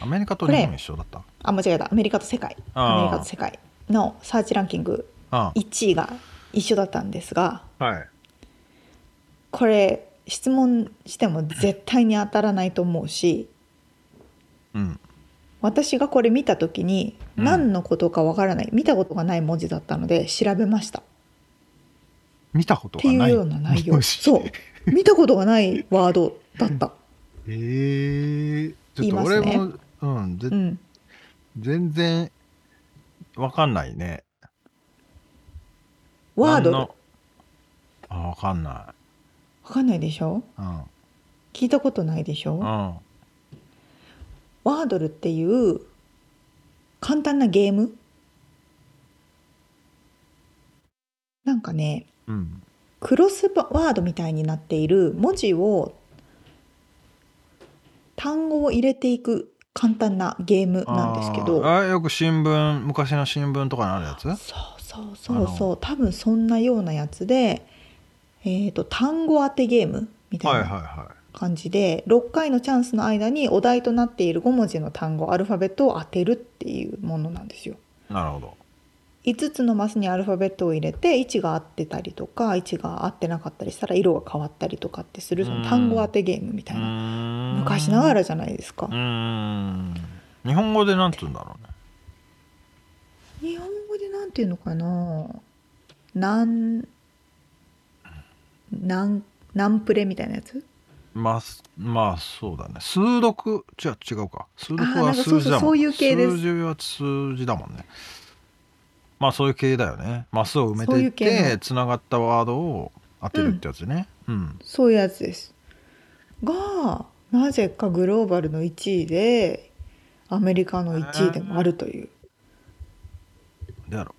Speaker 1: アメリカと日本一緒だった。
Speaker 2: あ間違えたアメリカと世界アメリカと世界のサーチランキング
Speaker 1: あ
Speaker 2: 1位が一緒だったんですが
Speaker 1: はい。
Speaker 2: これ質問しても絶対に当たらないと思うし
Speaker 1: うん。
Speaker 2: 私がこれ見た時に
Speaker 1: うん
Speaker 2: 何のことかわからない、見たことがない文字だったので調べましたっ
Speaker 1: 見たことがない。
Speaker 2: ていうような内容そう見たことがないワードだった、
Speaker 1: えー、ちょっと俺も、うん、ぜ
Speaker 2: うん、
Speaker 1: 全然わかんないね。
Speaker 2: ワード？
Speaker 1: あ、わかんな
Speaker 2: わかんないでしょ？
Speaker 1: い。うん。
Speaker 2: 聞いたことないでしょ、
Speaker 1: うん。
Speaker 2: ワードルっていう簡単なゲーム？なんかね
Speaker 1: うん。
Speaker 2: クロスワードみたいになっている文字を単語を入れていく簡単なゲームなんですけど。
Speaker 1: あよく新聞昔の新聞とかにあるやつ？
Speaker 2: そうそうそうそう。多分そんなようなやつでえっ、ー、と単語当てゲームみたいな感じで、6回のチャンスの間にお題となっている5文字の単語アルファベットを当てるっていうものなんですよ。
Speaker 1: なるほど
Speaker 2: 5つのマスにアルファベットを入れて位置が合ってたりとか位置が合ってなかったりしたら色が変わったりとかってするその単語当てゲームみたいな。昔ながらじゃないですか。
Speaker 1: 日本語で何て言うんだろうね。
Speaker 2: 日本語で何て言うのかな。なんなんなんプレみたいなやつ？
Speaker 1: まあ、まあそうだね。数読？じゃ違うか。数読は数字だもん
Speaker 2: そういう系です。
Speaker 1: 数字は数字だもんねまあそういう系だよね。マスを埋めていってつながったワードを当てるってやつね、うん、うん、
Speaker 2: そういうやつです。がなぜかグローバルの1位でアメリカの1位でもあるという、
Speaker 1: であろ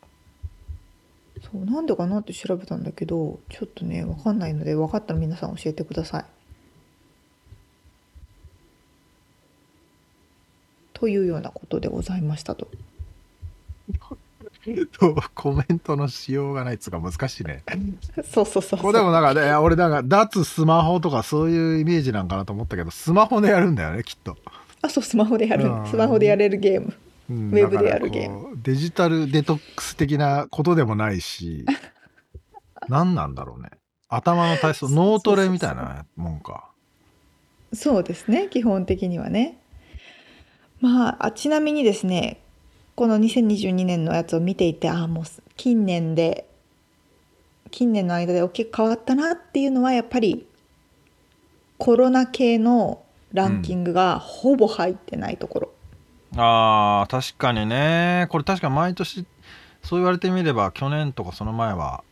Speaker 2: そうなんでかなって調べたんだけどちょっとね分かんないので分かったら皆さん教えてください。というようなことでございましたと。
Speaker 1: コメントのしようがないっつうか難しいね。
Speaker 2: そうそうそう
Speaker 1: これでもなんかね、俺なんか脱スマホとかそういうイメージなんかなと思ったけど、スマホでやるんだよね、きっと。
Speaker 2: あ、そう、スマホでやる。スマホでやれるゲーム。うん、ウェブでやるゲーム。
Speaker 1: デジタルデトックス的なことでもないし、何なんだろうね。頭の体操、脳トレみたいなもんか。
Speaker 2: そうですね、基本的にはね。まあ、ちなみにですね、この2022年のやつを見ていてああもう近年で近年の間で大きく変わったなっていうのはやっぱりコロナ系のランキングがほぼ入ってないところ、
Speaker 1: うん、あ確かにね。これ確か毎年そう言われてみれば去年とかその前は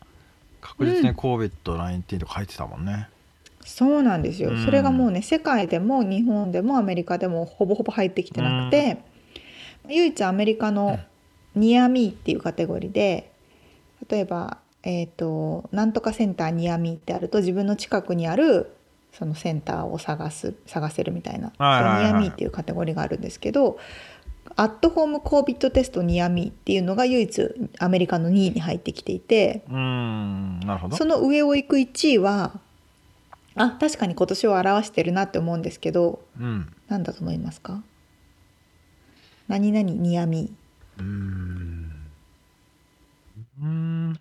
Speaker 1: 確実に COVID-19 とか入ってたもんね、
Speaker 2: うん、そうなんですよ、うん、それがもうね世界でも日本でもアメリカでもほぼほぼ入ってきてなくて、唯一アメリカのニアミーっていうカテゴリーで例えば、えーと、なんとかセンターニアミーってあると自分の近くにあるそのセンターを探す探せるみたいな、はいはいはい、ニアミーっていうカテゴリーがあるんですけどアットホームコービットテストニアミーっていうのが唯一アメリカの2位に入ってきていてその上を行く1位はあ確かに今年を表してるなって思うんですけど、
Speaker 1: うん、
Speaker 2: 何だと思いますか？何々にやみ。
Speaker 1: うん。うん。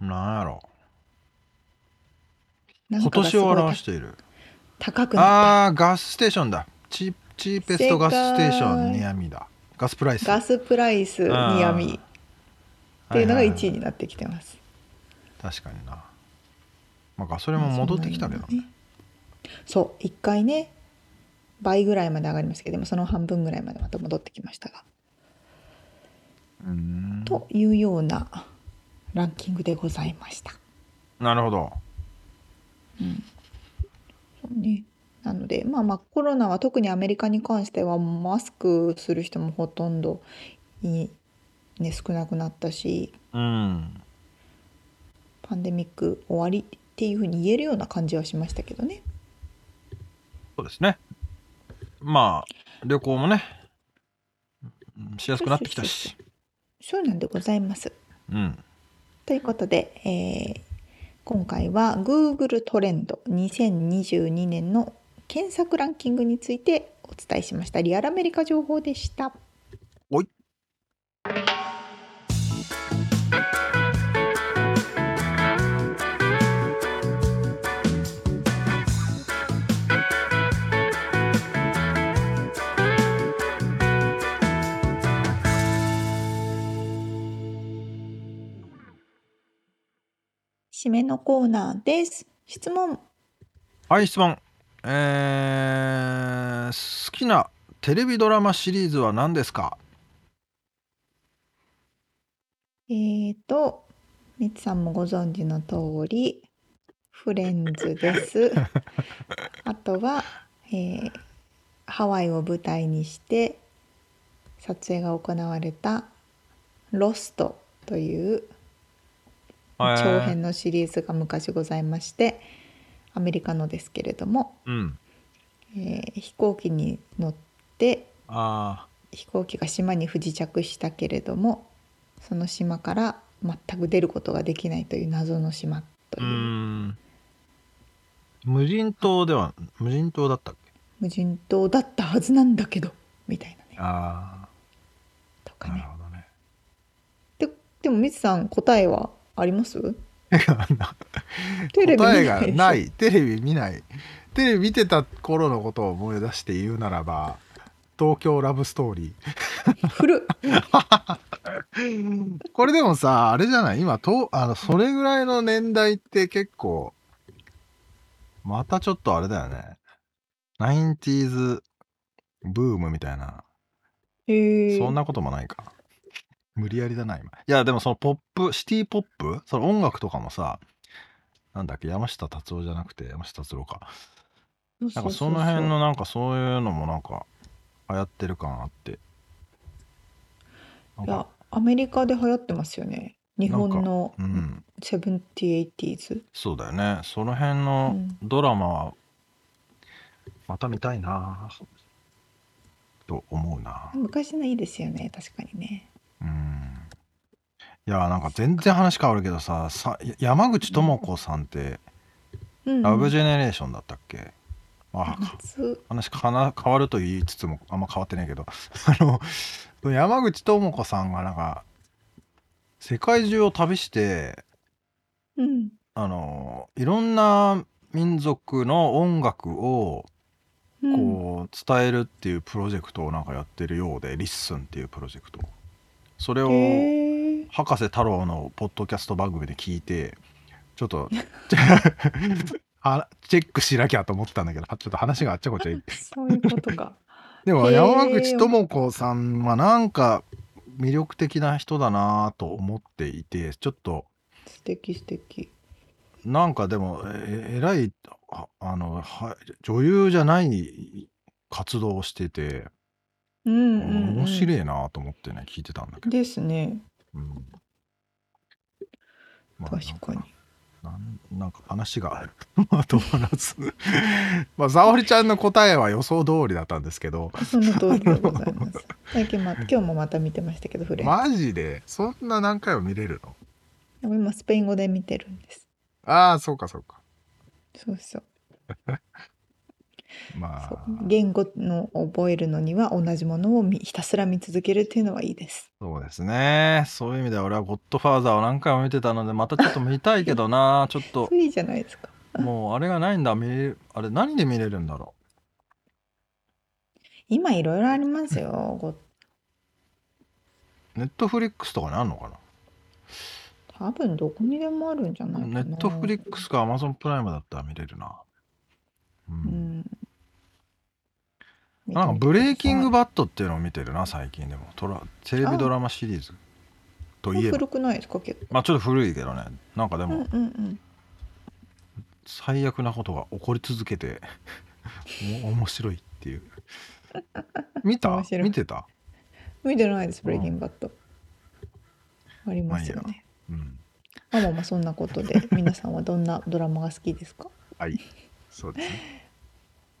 Speaker 1: なんやろ。今年を表している。
Speaker 2: 高くな
Speaker 1: ああガスステーションだ。チーチーペストガスステーションにやみだ。ガスプライス。
Speaker 2: ガスプライスにやみ。っていうのが1位になってきてます、
Speaker 1: 確かにな。まあガソリンも戻ってきたけどね。
Speaker 2: そう一回ね倍ぐらいまで上がりましたけどでもその半分ぐらいまでまた戻ってきましたが。というようなランキングでございました。
Speaker 1: なるほど。
Speaker 2: うん。そうね。なのでまあまあコロナは特にアメリカに関してはマスクする人もほとんどい、ね、少なくなったし、
Speaker 1: うん、
Speaker 2: パンデミック終わりっていうふうに言えるような感じはしましたけどね。
Speaker 1: そうですね。まあ、旅行もね、しやすくなってきたし。
Speaker 2: そうなんでございます。
Speaker 1: うん。
Speaker 2: ということで、えー、今回は Google トレンド2022年の検索ランキングについてお伝えしました。リアルアメリカ情報でした。
Speaker 1: おい。
Speaker 2: 締めのコーナーです。質問。
Speaker 1: はい、質問。えー、好きなテレビドラマシリーズは何ですか？
Speaker 2: えーと、みつさんもご存知の通り、フレンズです。あとは、えー、ハワイを舞台にして撮影が行われた「ロスト」という長編のシリーズが昔ございましてアメリカのですけれども、
Speaker 1: うん、
Speaker 2: えー、飛行機に乗っって
Speaker 1: あ
Speaker 2: 飛行機が島に不時着したけれどもその島から全く出ることができないという謎の島と
Speaker 1: う。
Speaker 2: いう、
Speaker 1: ん。無人島では無人島だったっけ？
Speaker 2: 無人島だったはずなんだけどみたいなね。
Speaker 1: あ
Speaker 2: とかね。
Speaker 1: あなるほどね。
Speaker 2: ででもみつさん答えは？あります？
Speaker 1: テ
Speaker 2: テレビ見
Speaker 1: 答えが
Speaker 2: ない。
Speaker 1: テレビ見ない。テレビ見てた頃のことを思い出して言うならば東京ラブストーリー。これでもさあれじゃない？今とあのそれぐらいの年代って結構またちょっとあれだよね。90s ブームみたいな。そんなこともないか。無理やりだな、今。いや、でもそのポップ、シティポップ？その音楽とかもさ、なんだっけ、山下達郎じゃなくて、山下達郎か。なんかその辺のなんかそういうのもなんか流行ってる感あって。
Speaker 2: いや
Speaker 1: か、
Speaker 2: アメリカで流行ってますよね日本の
Speaker 1: うん、
Speaker 2: 7080s
Speaker 1: そうだよね。その辺のドラマは、また見たいなと思うな。
Speaker 2: 昔のいいですよね確かにね
Speaker 1: うん。いや、なんか全然話変わるけどさ、さ山口智子さんって、
Speaker 2: うん
Speaker 1: ラブジェネレーションだったっけ、あ
Speaker 2: 夏。
Speaker 1: 話かな変わると言いつつもあんま変わってないけど。あの山口智子さんがなんか世界中を旅して
Speaker 2: うん。
Speaker 1: あのいろんな民族の音楽を
Speaker 2: うん。
Speaker 1: こう伝えるっていうプロジェクトをなんかやってるようで「Listen」っていうプロジェクトそれを
Speaker 2: 葉
Speaker 1: 加瀬太郎のポッドキャスト番組で聞いてちょっと あチェックしなきゃと思ってたんだけどちょっと話があっちゃこっちゃ。い
Speaker 2: そういうことか。
Speaker 1: でも山口智子さんはなんか魅力的な人だなと思っていてちょっと
Speaker 2: 素敵素敵。
Speaker 1: なんかでもええらいああのは女優じゃない活動をしてて、
Speaker 2: うんうん、うん、
Speaker 1: 面白いなと思ってね聞いてたんだけど、
Speaker 2: ですね。
Speaker 1: うん。まあ
Speaker 2: 確かに。
Speaker 1: なんなんか話がまとまらず。まあ沙織ちゃんの答えは予想通りだったんですけど。
Speaker 2: その通りでございます。最近ま 今日もまた見てましたけどフレ。ン
Speaker 1: マジで？そんな何回も見れるの？
Speaker 2: でも今スペイン語で見てるんです。
Speaker 1: ああそうかそうか。
Speaker 2: そうそう
Speaker 1: まあ。
Speaker 2: 言語の覚えるのには同じものを見ひたすら見続けるっていうのはいいです。
Speaker 1: そうですね。そういう意味では俺はゴッドファーザーを何回も見てたのでまたちょっと見たいけどなちょっと。
Speaker 2: いいじゃないですか。
Speaker 1: もうあれがないんだ。見れるあれ何で見れるんだろ
Speaker 2: 今いろいろありますよ
Speaker 1: ネットフリックスとかにあるのか
Speaker 2: 多分どこにでもあるんじゃな
Speaker 1: ない
Speaker 2: かな。
Speaker 1: ネットフリックスかアマゾンプライムだったら見れるな。うん、
Speaker 2: うん
Speaker 1: なんかブレイキングバットっていうのを見てるな最近でも。トラテレビドラマシリーズ。といえば。
Speaker 2: 古くないですか結構。
Speaker 1: まあちょっと古いけどね。なんかでも
Speaker 2: うんうんうん。
Speaker 1: 最悪なことが起こり続けても 面白いっていう。見た？見てた？
Speaker 2: 見てないですブレイキングバットありますよ
Speaker 1: まあうん。
Speaker 2: まあまあまあそんなことで皆さんはどんなドラマが好きですか？
Speaker 1: はい。そうですね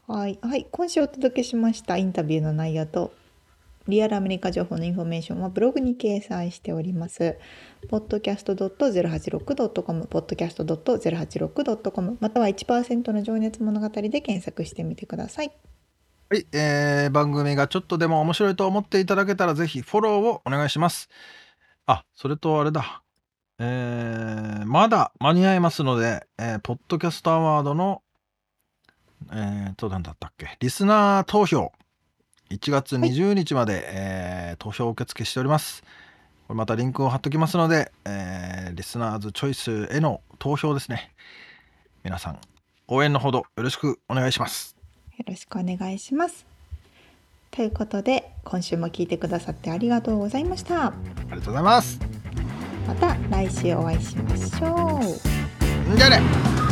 Speaker 2: はい、はい、今週お届けしましたインタビューの内容とリアルアメリカ情報のインフォメーションはブログに掲載しております。podcast.086.com、podcast.086.com、または1%の情熱物語で検索してみてください。
Speaker 1: はい、えー番組がちょっとでも面白いと思っていただけたらぜひフォローをお願いします。あ、それとあれだ。えーまだ間に合いますので、えーポッドキャストアワードの、えーと、何だったっけ、リスナー投票、1月20日まで、えー投票受付しております。これまたリンクを貼っときますので、えーリスナーズチョイスへの投票ですね。皆さん、応援のほどよろしくお願いします。
Speaker 2: よろしくお願いします。ということで、今週も聞いてくださってありがとうございました。
Speaker 1: ありがとうございます。
Speaker 2: また来週お会いしましょう。
Speaker 1: じゃあね